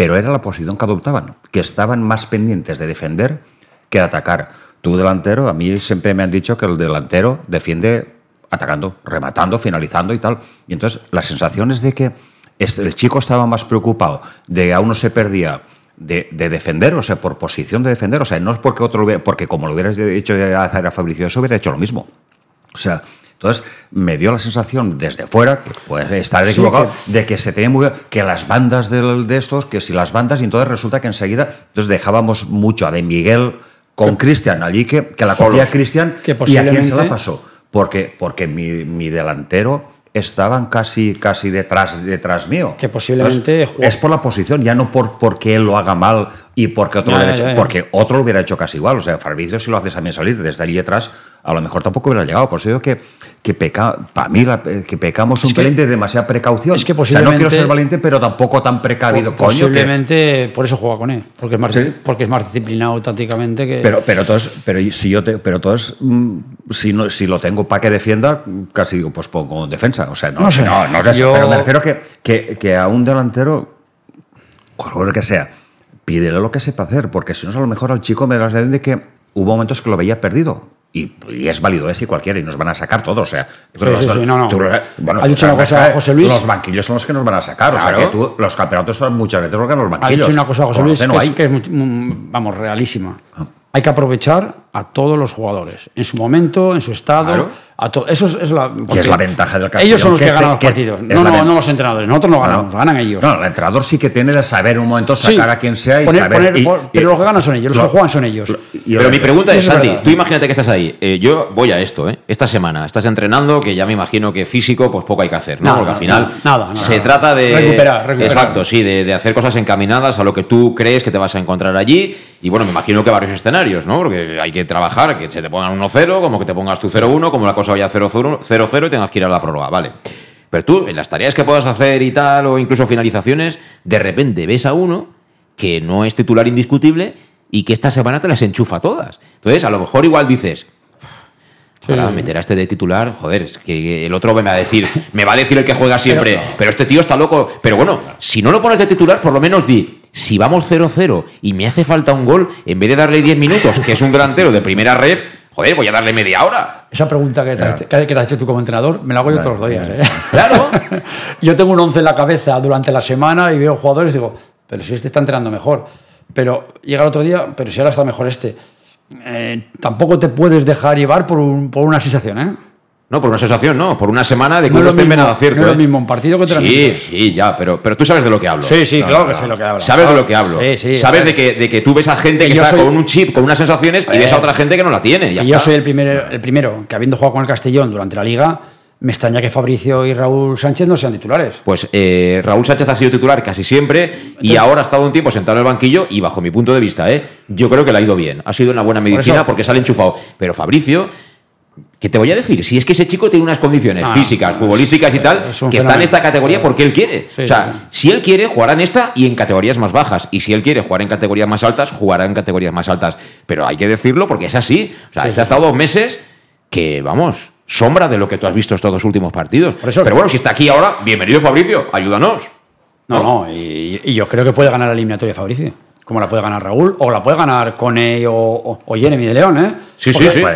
pero era la posición que adoptaban, que estaban más pendientes de defender que de atacar. Tú delantero, a mí siempre me han dicho que el delantero defiende atacando, rematando, finalizando y tal. Y entonces la sensación es de que el chico estaba más preocupado de a uno se perdía de, de defender, o sea, por posición de defender, o sea, no es porque otro porque como lo hubieras dicho a Fabricio, eso hubiera hecho lo mismo. O sea, Entonces, me dio la sensación desde fuera, que puede estar equivocado, de que se tenía muy que las bandas de, de, estos, que si las bandas, y entonces resulta que enseguida entonces dejábamos mucho a De Miguel con Cristian allí, que, que la cogía Cristian, y a quién se la pasó. Porque, porque mi, mi delantero estaban casi, casi detrás, detrás mío. Que posiblemente... es por la posición, ya no por porque él lo haga mal y porque otro, lo, hubiera hecho, porque otro lo hubiera hecho casi igual. O sea, Fabricio si lo haces también salir desde allí detrás, a lo mejor tampoco hubiera llegado. Por eso digo que, que peca, para mí, que pecamos un pelín de demasiada precaución. Es que o sea, no quiero ser valiente, pero tampoco tan precavido. Coño, posiblemente por eso juega con él, porque es más, ¿Sí? porque es más disciplinado tácticamente que... Pero, pero, todos, pero si yo te, pero todos, si, no, si lo tengo para que defienda, casi digo, pues pongo en defensa. O sea, no, no sé, no, no, yo... pero me refiero que, que, que a un delantero, cualquier que sea, pídele lo que sepa hacer, porque si no, a lo mejor al chico me da la sensación de que hubo momentos que lo veía perdido. Y, y, es válido ese y cualquiera, y nos van a sacar todos. O sea, sí, sí, sí, no, no. Tú, bueno, ha dicho una cosa José Luis. Los banquillos son los que nos van a sacar. Claro. O sea, que tú, los campeonatos son muchas veces los que los banquillos. Ha dicho una cosa José Luis que, es, que es, vamos, realísima. Ah. Hay que aprovechar a todos los jugadores, en su momento, en su estado. Claro. A to eso es, es la, es la ventaja del Castellón. Ellos son los que, que ganan los partidos, no, no, no, los entrenadores. Nosotros no ganamos, no. ganan ellos. No, el entrenador sí que tiene de saber un momento sacar sí. a quien sea y poner, saber. Poner, y, pero los que ganan son ellos, los lo, que juegan son ellos. pero mi pregunta es, Santi, tú imagínate que estás ahí. Eh, yo voy a esto, ¿eh? Esta semana estás entrenando, que ya me imagino que físico, pues poco hay que hacer, ¿no? Nada, Porque al final nada, nada, se trata de. Recuperar, recuperar. Exacto, sí, de, de hacer cosas encaminadas a lo que tú crees que te vas a encontrar allí. Y bueno, me imagino que varios escenarios, ¿no? Porque hay que trabajar, que se te pongan 1-0, como que te pongas tu 0-1, como la cosa vaya 0-0 y tengas que ir a la prórroga, vale. Pero tú, en las tareas que puedas hacer y tal, o incluso finalizaciones, de repente ves a uno que no es titular indiscutible y que esta semana te las enchufa todas. Entonces, a lo mejor igual dices, para sí. meter a este de titular, joder, es que el otro me va a decir, me va a decir el que juega siempre, pero, pero, este tío está loco. Pero bueno, si no lo pones de titular, por lo menos di, si vamos 0-0 y me hace falta un gol, en vez de darle 10 minutos, que es un delantero de primera ref, joder, voy a darle media hora. Esa pregunta que te, has, que te has hecho tú como entrenador, me la hago yo todos los días. ¿eh? Claro. yo tengo un 11 en la cabeza durante la semana y veo jugadores y digo, pero si este está entrenando mejor. Pero llega el otro día, pero si ahora está mejor este. Eh, tampoco te puedes dejar llevar por, un, por una sensación, ¿eh? No, por una sensación, no, por una semana de que no, no esté en cierto. No es ¿eh? lo mismo un partido otra Sí, sí, ya, pero, pero tú sabes de lo que hablo. Sí, sí, claro que sé lo que hablo. Sabes de lo que hablo. Sí, sí, sabes de que, de que tú ves a gente que, que está soy... con un chip, con unas sensaciones, y ves a otra gente que no la tiene. Ya y está. yo soy el, primer, el primero que, habiendo jugado con el Castellón durante la liga, me extraña que Fabricio y Raúl Sánchez no sean titulares. Pues eh, Raúl Sánchez ha sido titular casi siempre Entonces, y ahora ha estado un tiempo sentado en el banquillo y bajo mi punto de vista, ¿eh? yo creo que le ha ido bien. Ha sido una buena medicina por porque sale enchufado. Pero Fabricio, ¿qué te voy a decir? Si es que ese chico tiene unas condiciones Ah, físicas, futbolísticas y tal, que está en esta categoría porque él quiere. Sí, o sea, sí. si él quiere, jugará en esta y en categorías más bajas. Y si él quiere jugar en categorías más altas, jugará en categorías más altas. Pero hay que decirlo porque es así. O sea, este ha estado dos meses que, vamos, sombra de lo que tú has visto estos dos últimos partidos. Eso, Pero bueno, si está aquí ahora, bienvenido Fabricio, ayúdanos. No, no, y, y, yo creo que puede ganar la eliminatoria Fabricio. Como la puede ganar Raúl, o la puede ganar Cone o, o, o, Jeremy de León, ¿eh? Sí, Porque sí, sí.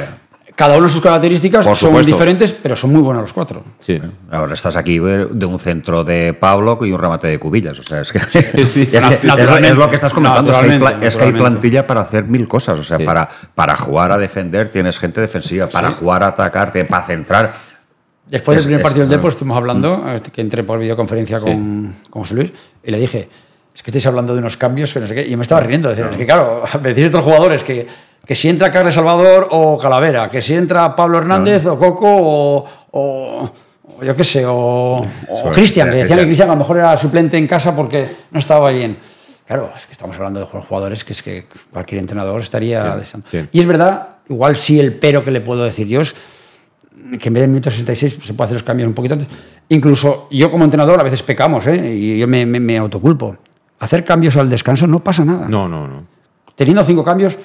Cada uno de sus características Por son supuesto. diferentes, pero son muy buenos los cuatro. Sí. Ahora estás aquí de un centro de Pablo y un remate de cubillas. O sea, es que, sí, sí. es, que es, lo que estás comentando. Es que, hay, es que, hay, plantilla para hacer mil cosas. O sea, sí. para, para jugar a defender tienes gente defensiva. Para jugar a atacar, para centrar Después del primer partido del Depor estuvimos hablando, que entré por videoconferencia con, sí. con José Luis, y le dije, es que estáis hablando de unos cambios que no sé qué, y yo me estaba riendo, decir, es que claro, me decís otros jugadores que, que si entra Carles Salvador o Calavera, que si entra Pablo Hernández o Coco o, yo qué sé, o, o Cristian, que decían que Cristian a lo mejor era suplente en casa porque no estaba bien. Claro, es que estamos hablando de jugadores que es que cualquier entrenador estaría... Sí, sí. Y es verdad, igual sí el pero que le puedo decir yo es que en vez del minuto 66 se puede hacer los cambios un poquito antes. Incluso yo como entrenador a veces pecamos, ¿eh? y yo me, me, me, autoculpo. Hacer cambios al descanso no pasa nada. No, no, no. Teniendo cinco cambios,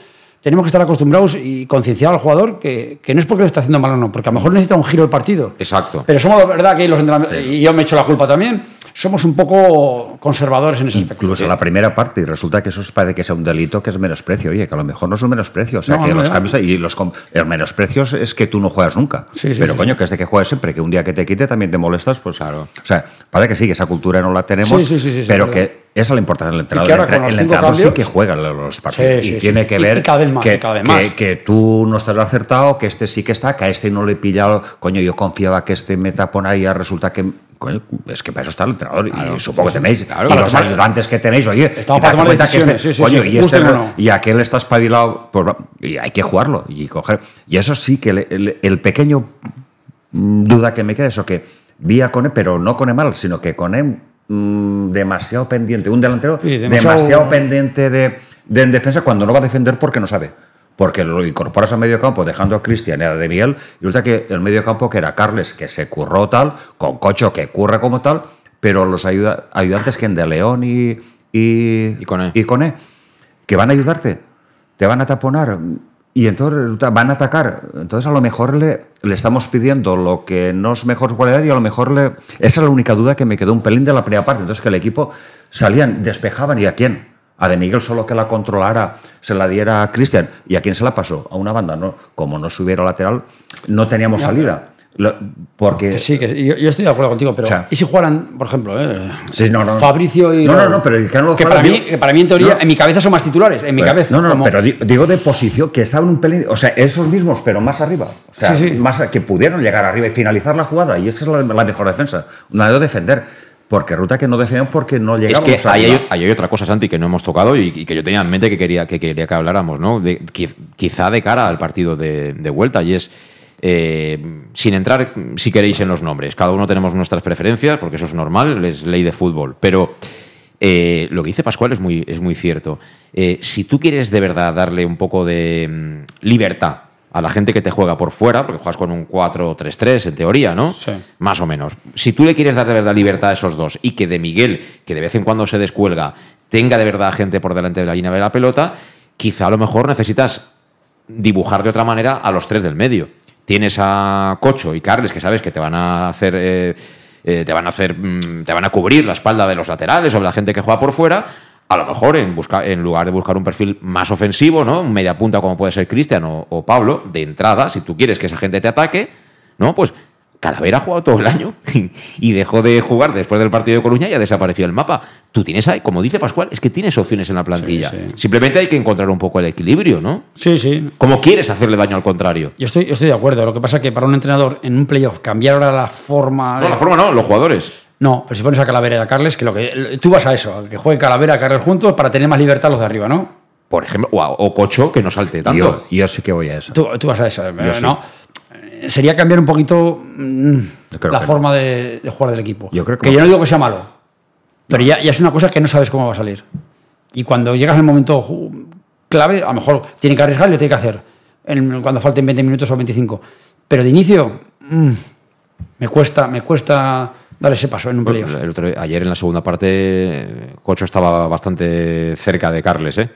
tenemos que estar acostumbrados y concienciar al jugador que, que, no es porque le está haciendo mal o no, porque a lo mejor necesita un giro el partido. Exacto. Pero somos la verdad que los entrenadores, sí. y yo me echo la culpa también, somos un poco conservadores en ese aspecto. Incluso la primera parte, y resulta que eso parece que sea un delito que es menosprecio. Oye, que a lo mejor no es un menosprecio. O sea, no, que no, los no. cambios y los el menosprecio es que tú no juegas nunca. Sí, sí, Pero sí. coño, que es de que juegues siempre, que un día que te quite también te molestas, pues claro. O sea, parece que sí, que esa cultura no la tenemos, sí, sí, pero que esa es la importancia del entrenador. El, el entrenador sí que juega los partidos y tiene que ver que, que, tú no estás acertado, que este sí que está, que a este no le he pillado. Coño, yo confiaba que este me tapona y ya resulta que es que para eso está el entrenador y supongo que tenéis y los ayudantes que tenéis oye para tomar que este, coño, y, este, y aquel está espabilado pues, y hay que jugarlo y coger. Y eso sí que el, pequeño duda que me queda es eso que vía con él pero no con él mal sino que con él mm, demasiado pendiente un delantero demasiado, pendiente de, de en defensa cuando no va a defender porque no sabe porque lo incorporas al medio campo dejando a Cristian y a De Miguel, y resulta que el medio campo que era Carles, que se curró tal, con Cocho que curra como tal, pero los ayudantes que en De León y, y, y, Cone. y que van a ayudarte, te van a taponar, y entonces van a atacar. Entonces a lo mejor le, le estamos pidiendo lo que no es mejor cualidad y a lo mejor le... Esa es la única duda que me quedó un pelín de la primera parte. Entonces que el equipo salían, despejaban y a quién a De Miguel solo que la controlara se la diera a Cristian. ¿Y a quién se la pasó? A una banda. No, como no subiera lateral, no teníamos salida. Porque sí, que yo, estoy de acuerdo contigo, pero ¿y si jugaran, por ejemplo, eh, sí, no, no. Fabricio y no, no, no, pero que, no que para, mí, para mí en teoría, en mi cabeza son más titulares, en mi cabeza. No, no, pero digo de posición que estaban un pelín, o sea, esos mismos, pero más arriba, o sea, más que pudieron llegar arriba y finalizar la jugada y esa es la, la mejor defensa, una de defender porque ruta que no defendemos porque no llegamos es que ahí hay, otra cosa, Santi, que no hemos tocado y, que yo tenía en mente que quería que, quería que habláramos, ¿no? De, quizá de cara al partido de, vuelta, y es. Eh, sin entrar, si queréis, en los nombres. Cada uno tenemos nuestras preferencias, porque eso es normal, es ley de fútbol. Pero eh, lo que dice Pascual es muy, es muy cierto. Eh, si tú quieres de verdad darle un poco de mm, libertad a la gente que te juega por fuera, porque juegas con un 4-3-3 en teoría, ¿no? Sí. Más o menos. Si tú le quieres dar de verdad libertad a esos dos y que de Miguel, que de vez en cuando se descuelga, tenga de verdad gente por delante de la línea de la pelota, quizá a lo mejor necesitas dibujar de otra manera a los tres del medio. Tienes a Cocho y Carles que sabes que te van a hacer eh, eh, te van a hacer mm, te van a cubrir la espalda de los laterales o de la gente que juega por fuera a lo mejor en, busca, en lugar de buscar un perfil más ofensivo, ¿no? Un media punta como puede ser Cristian o, Pablo, de entrada, si tú quieres que esa gente te ataque, ¿no? Pues Calavera ha jugado todo el año y dejó de jugar después del partido de Coruña y ha desaparecido el mapa. Tú tienes ahí, como dice Pascual, es que tienes opciones en la plantilla. Simplemente hay que encontrar un poco el equilibrio, ¿no? Sí, sí. ¿Cómo quieres hacerle daño al contrario? Yo estoy, estoy de acuerdo. Lo que pasa es que para un entrenador en un playoff cambiar ahora la forma. No, la forma no, los jugadores. No, pero si pones a Calavera y a Carles, que lo que tú vas a eso, que juegue Calavera y Carles juntos para tener más libertad los de arriba, ¿no? Por ejemplo, o, Cocho que no salte tanto. Yo, sí que voy a eso. Tú, vas a eso, ¿no? Sería cambiar un poquito mm, la forma de, jugar del equipo. Yo creo que, yo no digo que sea malo, pero ya, es una cosa que no sabes cómo va a salir. Y cuando llegas al momento clave, a lo mejor tiene que arriesgar y lo tiene que hacer cuando falten 20 minutos o 25. Pero de inicio, mm, me cuesta, me cuesta dar ese paso en un playoff. ayer en la segunda parte, Cocho estaba bastante cerca de Carles, ¿eh?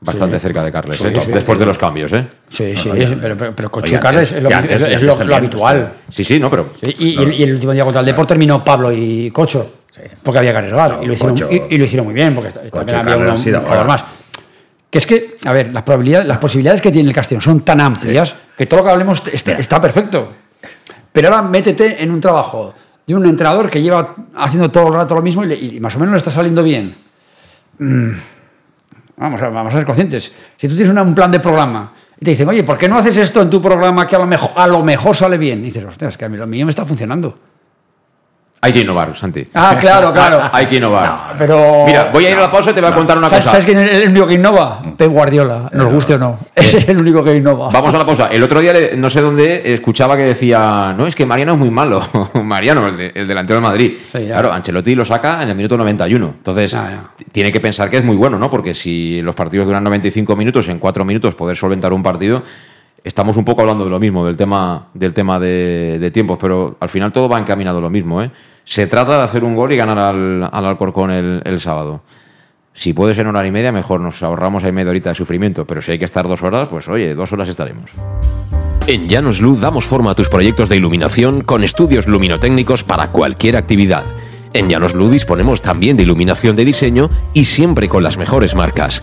Bastante cerca de Carles, ¿eh? después de los cambios, ¿eh? Sí, sí, pero, pero, Cocho y Carles es lo, habitual. Sí, sí, no, pero. y, el último día contra el Deport terminó Pablo y Cocho, porque había que arriesgar. y, lo hicieron, y, lo hicieron muy bien, porque también había un jugador más. Que es que, a ver, las probabilidades, las posibilidades que tiene el Castellón son tan amplias que todo lo que hablemos está perfecto. Pero ahora métete en un trabajo de un entrenador que lleva haciendo todo el rato lo mismo y, más o menos le está saliendo bien. Mm. Vamos, a, vamos a ser conscientes. Si tú tienes un plan de programa y te dicen, oye, ¿por qué no haces esto en tu programa que a lo mejor, a lo mejor sale bien? Y dices, hostia, es que a mí lo mío me está funcionando. Hay que innovar, Santi. Ah, claro, claro. Hay que innovar. pero... Mira, voy a ir a la pausa y te voy a contar una cosa. ¿Sabes quién es el único que innova? Pep Guardiola, nos guste o no. Ese es el único que innova. Vamos a la pausa. El otro día, no sé dónde, escuchaba que decía, no, es que Mariano es muy malo. Mariano, el, delantero de Madrid. claro, Ancelotti lo saca en el minuto 91. Entonces, tiene que pensar que es muy bueno, ¿no? Porque si los partidos duran 95 minutos, en 4 minutos poder solventar un partido estamos un poco hablando de lo mismo, del tema, del tema de, tiempos, pero al final todo va encaminado lo mismo. ¿eh? Se trata de hacer un gol y ganar al, al Alcorcón el, el, sábado. Si puede ser una hora y media, mejor nos ahorramos ahí media horita de sufrimiento, pero si hay que estar dos horas, pues oye, dos horas estaremos. En Llanos Luz damos forma a tus proyectos de iluminación con estudios luminotécnicos para cualquier actividad. En Llanos Luz disponemos también de iluminación de diseño y siempre con las mejores marcas.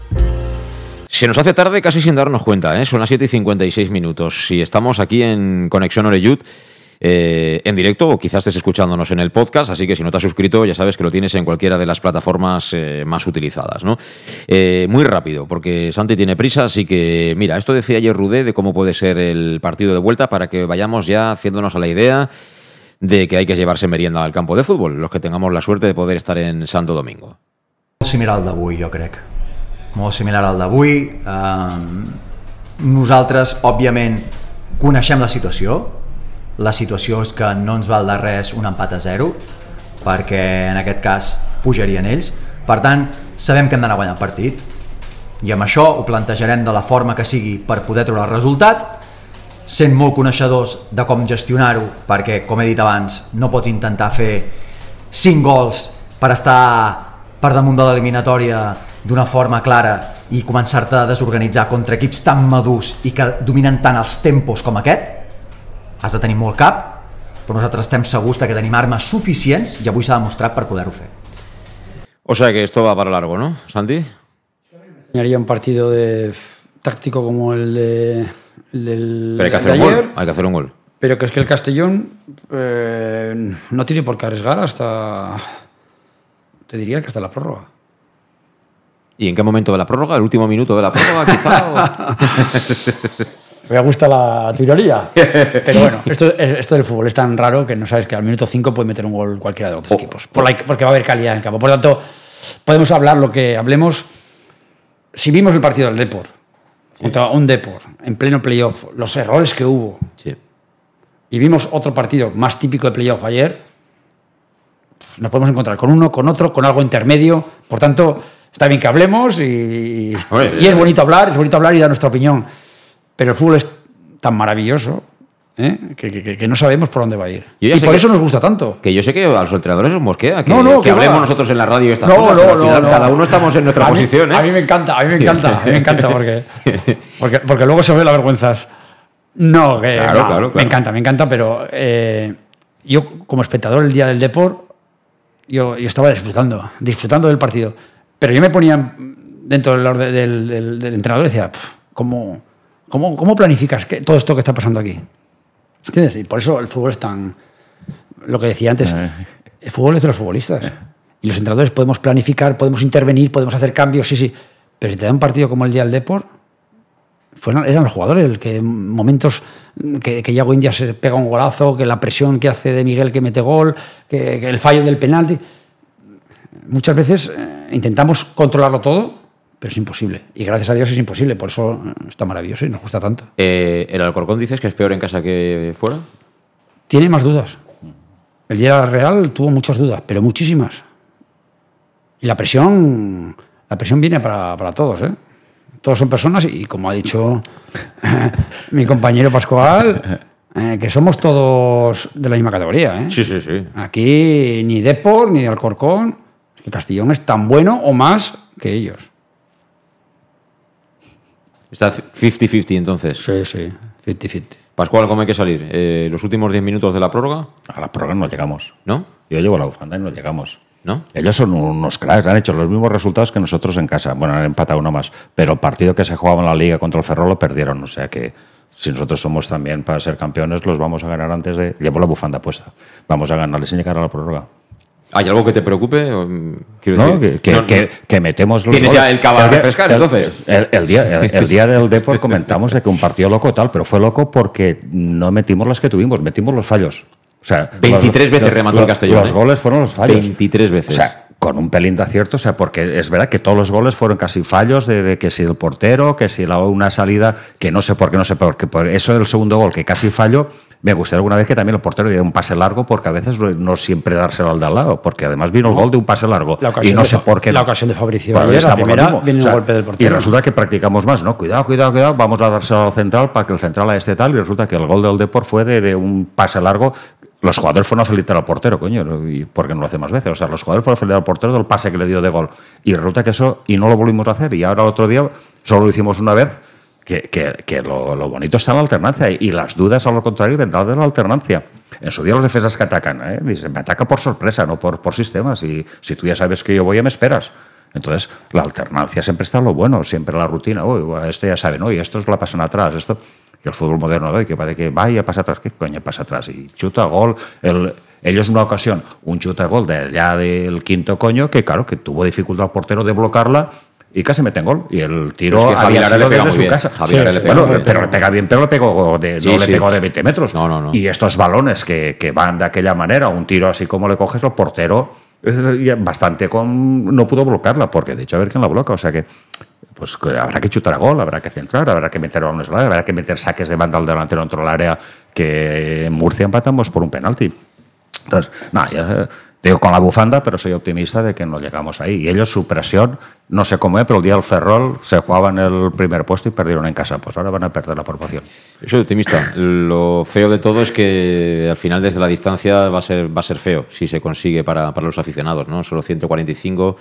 Se nos hace tarde casi sin darnos cuenta, ¿eh? son las 7 y 56 minutos. Si estamos aquí en Conexión Oreyut, eh, en directo o quizás estés escuchándonos en el podcast, así que si no te has suscrito ya sabes que lo tienes en cualquiera de las plataformas eh, más utilizadas. muy rápido, porque Santi tiene prisa, así que mira, esto decía ayer Rudé de cómo puede ser el partido de vuelta para que vayamos ya haciéndonos a la idea de que hay que llevarse merienda al campo de fútbol, los que tengamos la suerte de poder estar en Santo Domingo. Similar d'avui, jo crec. Molt similar al d'avui. Nosaltres, òbviament, coneixem la situació. La situació és que no ens val de res un empat a zero, perquè en aquest cas pujarien ells. Per tant, sabem que hem d'anar guanyant el partit, i amb això ho plantejarem de la forma que sigui per poder treure el resultat, sent molt coneixedors de com gestionar-ho, perquè, com he dit abans, no pots intentar fer 5 gols per estar per damunt de l'eliminatòria d'una forma clara i començar-te a desorganitzar contra equips tan madurs i que dominen tant els tempos com aquest, has de tenir molt cap, però nosaltres estem segurs de que tenim armes suficients i avui s'ha demostrat per poder-ho fer. O sea que esto va para largo, ¿no, Santi? Haría un partido de táctico como el de el del Pero hay que hacer de un ayer, gol. Hay que hacer un gol. Pero que es que el Castellón eh, no tiene por qué arriesgar hasta, te diría que hasta la prórroga. ¿Y en qué momento de la prórroga? ¿El último minuto de la prórroga, quizá? Me gusta la teoría. Pero bueno, esto, esto del fútbol es tan raro que no sabes que al minuto 5 puede meter un gol cualquiera de los otros equipos. Por la- porque va a haber calidad en el campo. Por lo tanto, podemos hablar lo que hablemos. Si vimos el partido del Depor, contra un Depor, en pleno playoff, los errores que hubo, y vimos otro partido más típico de playoff ayer, nos podemos encontrar con uno, con otro, con algo intermedio. Por tanto, está bien que hablemos y, y es bonito hablar, es bonito hablar y dar nuestra opinión. Pero el fútbol es tan maravilloso ¿eh? que, no sabemos por dónde va a ir. Y por eso nos gusta tanto. Que yo sé que a los entrenadores nos mosquea, que, que hablemos nosotros en la radio estas no, cosas. No, cada uno estamos en nuestra posición. ¿eh? A mí me encanta, a mí me encanta, a mí me encanta porque, porque, porque luego se ve las vergüenzas. No, que, claro, claro, me encanta, me encanta, pero eh, yo como espectador el día del Deport, yo, yo estaba disfrutando, disfrutando del partido. Pero yo me ponía dentro del, del, del, entrenador y decía, ¿cómo, cómo, cómo planificas que, todo esto que está pasando aquí? ¿Entiendes? Y por eso el fútbol es tan. Lo que decía antes, eh. el fútbol es de los futbolistas. Y los entrenadores podemos planificar, podemos intervenir, podemos hacer cambios, sí, sí. Pero si te da un partido como el día del Deport, fueron, eran los jugadores, el que momentos que, que Yago India se pega un golazo, que la presión que hace de Miguel que mete gol, que, el fallo del penalti. Muchas veces eh, intentamos controlarlo todo, pero es imposible. Y gracias a Dios es imposible, por eso está maravilloso y nos gusta tanto. Eh, ¿El Alcorcón dices que es peor en casa que fuera? Tiene más dudas. El día Real tuvo muchas dudas, pero muchísimas. Y la presión, la presión viene para, para todos, ¿eh? Todos son personas y como ha dicho mi compañero Pascual, eh, que somos todos de la misma categoría. ¿eh? Sí, sí, sí. Aquí ni Depor ni Alcorcón, que Castellón es tan bueno o más que ellos. Está 50-50 entonces. Sí, sí, 50-50. Pascual, ¿cómo hay que salir? Eh, ¿Los últimos 10 minutos de la prórroga? A la prórroga no llegamos. ¿No? Yo llevo la bufanda y no llegamos. ¿No? Ellos son unos cracks, han hecho los mismos resultados que nosotros en casa. Bueno, han empatado uno más, pero el partido que se jugaba en la liga contra el Ferrol lo perdieron. O sea que si nosotros somos también para ser campeones, los vamos a ganar antes de. Llevo la bufanda puesta. Vamos a ganarles sin llegar a la prórroga. ¿Hay algo que te preocupe? no, que, metemos los ¿Tienes ya el refrescar, entonces? El, día, el, día del Deport comentamos de que un partido loco tal, pero fue loco porque no metimos las que tuvimos, metimos los fallos. O sea, 23 veces remató el Castellón. Los ¿eh? goles fueron los fallos. 23 veces. O sea, con un pelín de acierto, o sea, porque es verdad que todos los goles fueron casi fallos de, que si el portero, que si la, una salida, que no sé por qué, no sé por qué, por eso del segundo gol que casi falló, me gustaría alguna vez que también el portero diera un pase largo, porque a veces no siempre dárselo al de al lado, porque además vino el gol de un pase largo. Y no sé por qué. La ocasión de Fabricio. la primera viene el golpe del portero. Y resulta que practicamos más, ¿no? Cuidado, cuidado, cuidado, vamos a dárselo al central para que el central a este tal, y resulta que el gol del Deport fue de, de un pase largo los jugadores fueron a felicitar al portero, coño, y porque no lo hace más veces. O sea, los jugadores fueron a felicitar al portero del pase que le dio de gol. Y resulta que eso, y no lo volvimos a hacer. Y ahora otro día solo lo hicimos una vez, que, que, lo, bonito está en la alternancia. Y las dudas, a lo contrario, vendrán de la alternancia. En su día los defensas que atacan, ¿eh? Dicen, me ataca por sorpresa, no por, por sistemas. Y si tú ya sabes que yo voy, ya me esperas. Entonces, la alternancia siempre está lo bueno, siempre la rutina. Uy, esto ya saben, oye, estos la pasan atrás, esto que el fútbol moderno de que parece que vaya, pasa atrás, ¿qué coño pasa atrás? Y chuta gol, el, ellos una ocasión, un chuta gol de allá del quinto coño, que claro, que tuvo dificultad el portero de bloquearla, y casi meten gol. Y el tiro es que había sido desde su casa. bueno, pero le pega bien, pero le pegó de, no le pegó de 20 metros. No, no, no. Y estos balones que, que, van de aquella manera, un tiro así como le coges, el portero bastante con no pudo bloquearla, porque de hecho a ver quién la bloca. O sea que pues habrá que chutar a gol, habrá que centrar, habrá que meter balones habrá que meter saques de banda al delantero dentro del área, que en Murcia empatamos por un penalti. Entonces, nada, ya, digo con la bufanda, pero soy optimista de que no llegamos ahí. Y ellos, su presión, no sé cómo es, pero el día del Ferrol se jugaban el primer puesto y perdieron en casa. Pues ahora van a perder la proporción. Soy optimista. Lo feo de todo es que al final, desde la distancia, va a ser, va a ser feo si se consigue para, para los aficionados, ¿no? Solo 145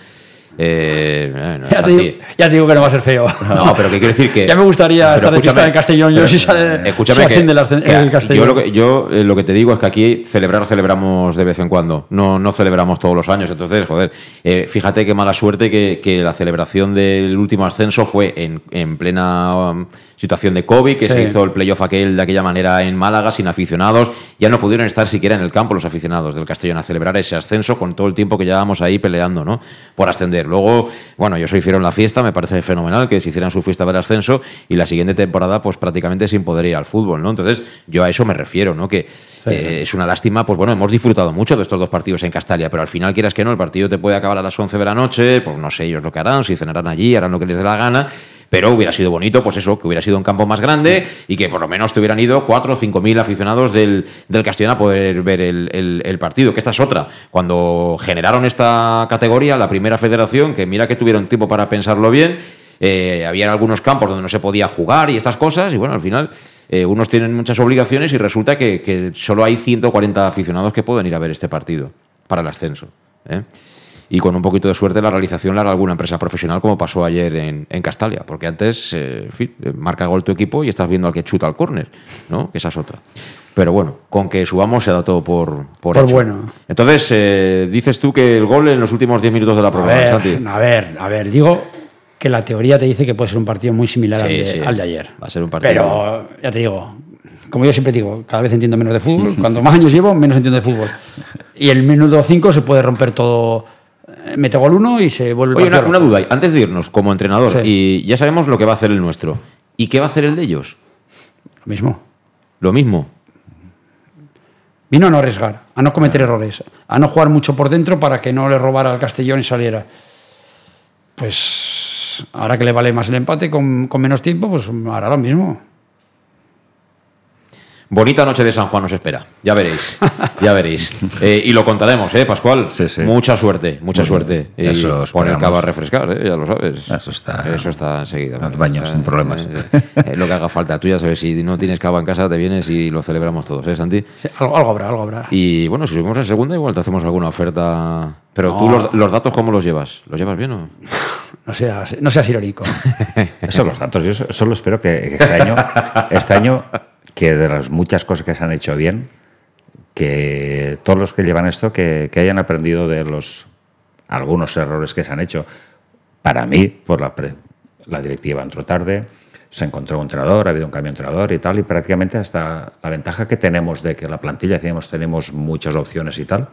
eh, ya, te digo, que no va a ser feo. No, pero que quiero decir que. ya me gustaría estar en Castellón. Yo sí sale, escúchame que, el Castellón. Yo, lo que, yo eh, lo que te digo es que aquí celebrar celebramos de vez en cuando. No, no celebramos todos los años. Entonces, joder, eh, fíjate qué mala suerte que, que, la celebración del último ascenso fue en, en plena. Um, situación de COVID, que se hizo el playoff aquel de aquella manera en Málaga, sin aficionados. Ya no pudieron estar siquiera en el campo los aficionados del Castellón a celebrar ese ascenso con todo el tiempo que llevábamos ahí peleando, ¿no? Por ascender. Luego, bueno, ellos hicieron la fiesta, me parece fenomenal que se hicieran su fiesta del ascenso y la siguiente temporada, pues prácticamente sin poder ir al fútbol, ¿no? Entonces, yo a eso me refiero, ¿no? Que eh, es una lástima, pues bueno, hemos disfrutado mucho de estos dos partidos en Castalia, pero al final, quieras que no, el partido te puede acabar a las 11 de la noche, pues no sé ellos lo que harán, si cenarán allí, harán lo que les dé la gana pero hubiera sido bonito, pues eso, que hubiera sido un campo más grande y que por lo menos te hubieran ido 4 o 5 mil aficionados del, del Castellón a poder ver el, el, partido, que esta es otra. Cuando generaron esta categoría, la primera federación, que mira que tuvieron tiempo para pensarlo bien, eh, había algunos campos donde no se podía jugar y estas cosas, y bueno, al final eh, unos tienen muchas obligaciones y resulta que, solo hay 140 aficionados que pueden ir a ver este partido para el ascenso. ¿eh? Y con un poquito de suerte la realización la hará alguna empresa profesional como pasó ayer en, en Castalia, porque antes, eh, en fin, marca gol tu equipo y estás viendo al que chuta al córner, ¿no? Que esa es otra. Pero bueno, con que subamos se da todo por, por, por bueno. Entonces, eh, dices tú que el gol en los últimos 10 minutos de la prueba, a ver, A ver, a ver, digo que la teoría te dice que puede ser un partido muy similar al, de, al, de, ayer. Va a ser un partido. Pero, ya te digo, como yo siempre digo, cada vez entiendo menos de fútbol. Cuando más años llevo, menos entiendo de fútbol. Y el minuto 5 se puede romper todo eh, mete gol uno y se vuelve Oye, una, una, duda, antes de irnos como entrenador, y ya sabemos lo que va a hacer el nuestro. ¿Y qué va a hacer el de ellos? Lo mismo. Lo mismo. Vino a no arriesgar, a no cometer errores, a no jugar mucho por dentro para que no le robara al Castellón y saliera. Pues ahora que le vale más el empate con, con menos tiempo, pues hará lo mismo. Bonita noche de San Juan nos espera. Ya veréis. Ya veréis. Eh, y lo contaremos, ¿eh, Pascual? Sí, sí. Mucha suerte, mucha suerte. Y Eso poner cava a refrescar, ¿eh? ya lo sabes. Eso está. Eso está enseguida. Los baños, sin problemas. Eh, lo que haga falta. Tú ya sabes, si no tienes cava en casa, te vienes y lo celebramos todos, ¿eh, Santi? Sí, algo, algo, habrá, algo habrá. Y bueno, si subimos en segunda, igual te hacemos alguna oferta. Pero tú, los, los, datos, ¿cómo los llevas? ¿Los llevas bien o.? No seas, no seas irónico. Eso, los datos. Yo solo espero que este año, este año que de las muchas cosas que se han hecho bien, que todos los que llevan esto, que, que hayan aprendido de los algunos errores que se han hecho. Para mí, por la, la directiva entró tarde, se encontró un entrenador, ha habido un cambio de entrenador y tal, y prácticamente hasta la ventaja que tenemos de que la plantilla, decíamos, tenemos muchas opciones y tal,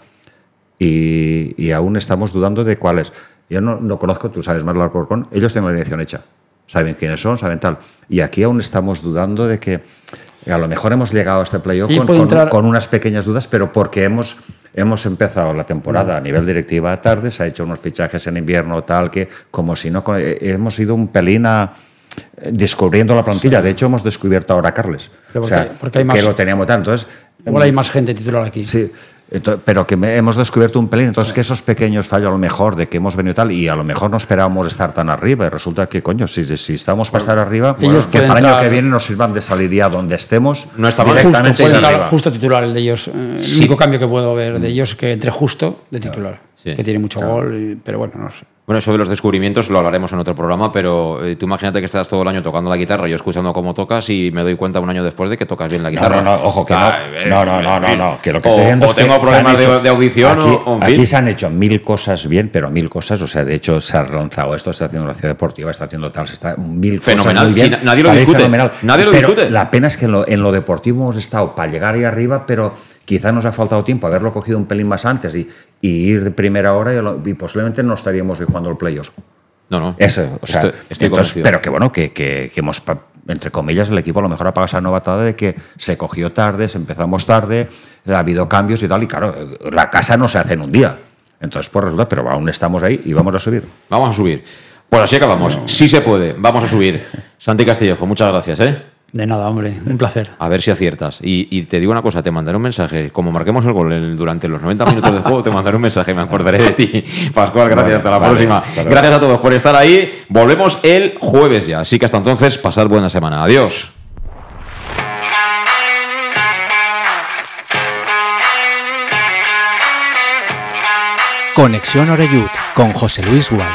y, y aún estamos dudando de cuáles. Yo no, no conozco, tú sabes más la Alcorcón, ellos tienen la dirección hecha, saben quiénes son, saben tal, y aquí aún estamos dudando de que a lo mejor hemos llegado a este playoff con, con, con, unas pequeñas dudas, pero porque hemos, hemos empezado la temporada a nivel directiva tarde, se ha hecho unos fichajes en invierno tal que como si no eh, hemos ido un pelín a descubriendo la plantilla. Sí. De hecho, hemos descubierto ahora a Carles. Porque, o sea, porque hay más, que lo teníamos tal. Entonces, igual hay más gente titular aquí. Sí. Entonces, pero que me, hemos descubierto un pelín, entonces sí. que esos pequeños fallos a lo mejor de que hemos venido tal y a lo mejor no esperábamos estar tan arriba y resulta que coño, si, si estamos para estar arriba, ellos que para el año que viene nos sirvan de salir ya donde estemos no está directamente justo, arriba. justo titular el de ellos, eh, el sí. único cambio que puedo ver de ellos que entre justo de titular, sí. que tiene mucho gol, y, pero bueno, no sé. Bueno, de los descubrimientos lo hablaremos en otro programa, pero eh, tú imagínate que estás todo el año tocando la guitarra, yo escuchando cómo tocas y me doy cuenta un año después de que tocas bien la guitarra. No, no, no ojo, que ah, no, no, no, no, no, que lo que o, estoy viendo o es tengo que problemas hecho, de, de, audición aquí, o, en aquí fin. se han hecho mil cosas bien, pero mil cosas, o sea, de hecho se ha relanzado esto, se está haciendo la ciudad deportiva, está haciendo tal, se está mil fenomenal, cosas muy bien. Sí, nadie lo discute. Fenomenal. Nadie lo pero discute. La pena es que en lo, en lo deportivo hemos estado para llegar ahí arriba, pero quizá nos ha faltado tiempo haberlo cogido un pelín más antes y, y ir de primera hora y, lo, y posiblemente no estaríamos hoy jugando el playoff. No, no. Eso, o sea, estoy, estoy entonces, pero que bueno, que, que, que, hemos, entre comillas, el equipo a lo mejor ha pagado esa novatada de que se cogió tarde, se empezamos tarde, ha habido cambios y tal, y claro, la casa no se hace en un día. Entonces, pues resulta, pero aún estamos ahí y vamos a subir. Vamos a subir. Pues así acabamos. No. Sí se puede, vamos a subir. Santi Castillejo, muchas gracias, ¿eh? De nada, hombre, un placer. A ver si aciertas. Y, y, te digo una cosa, te mandaré un mensaje. Como marquemos el gol el, durante los 90 minutos del juego, te mandaré un mensaje, me acordaré de ti. Pascual, gracias, vale, hasta la vale, próxima. Hasta gracias a todos por estar ahí. Volvemos el jueves ya. Así que hasta entonces, pasad buena semana. Adiós. Conexión Oreyud con José Luis Gual.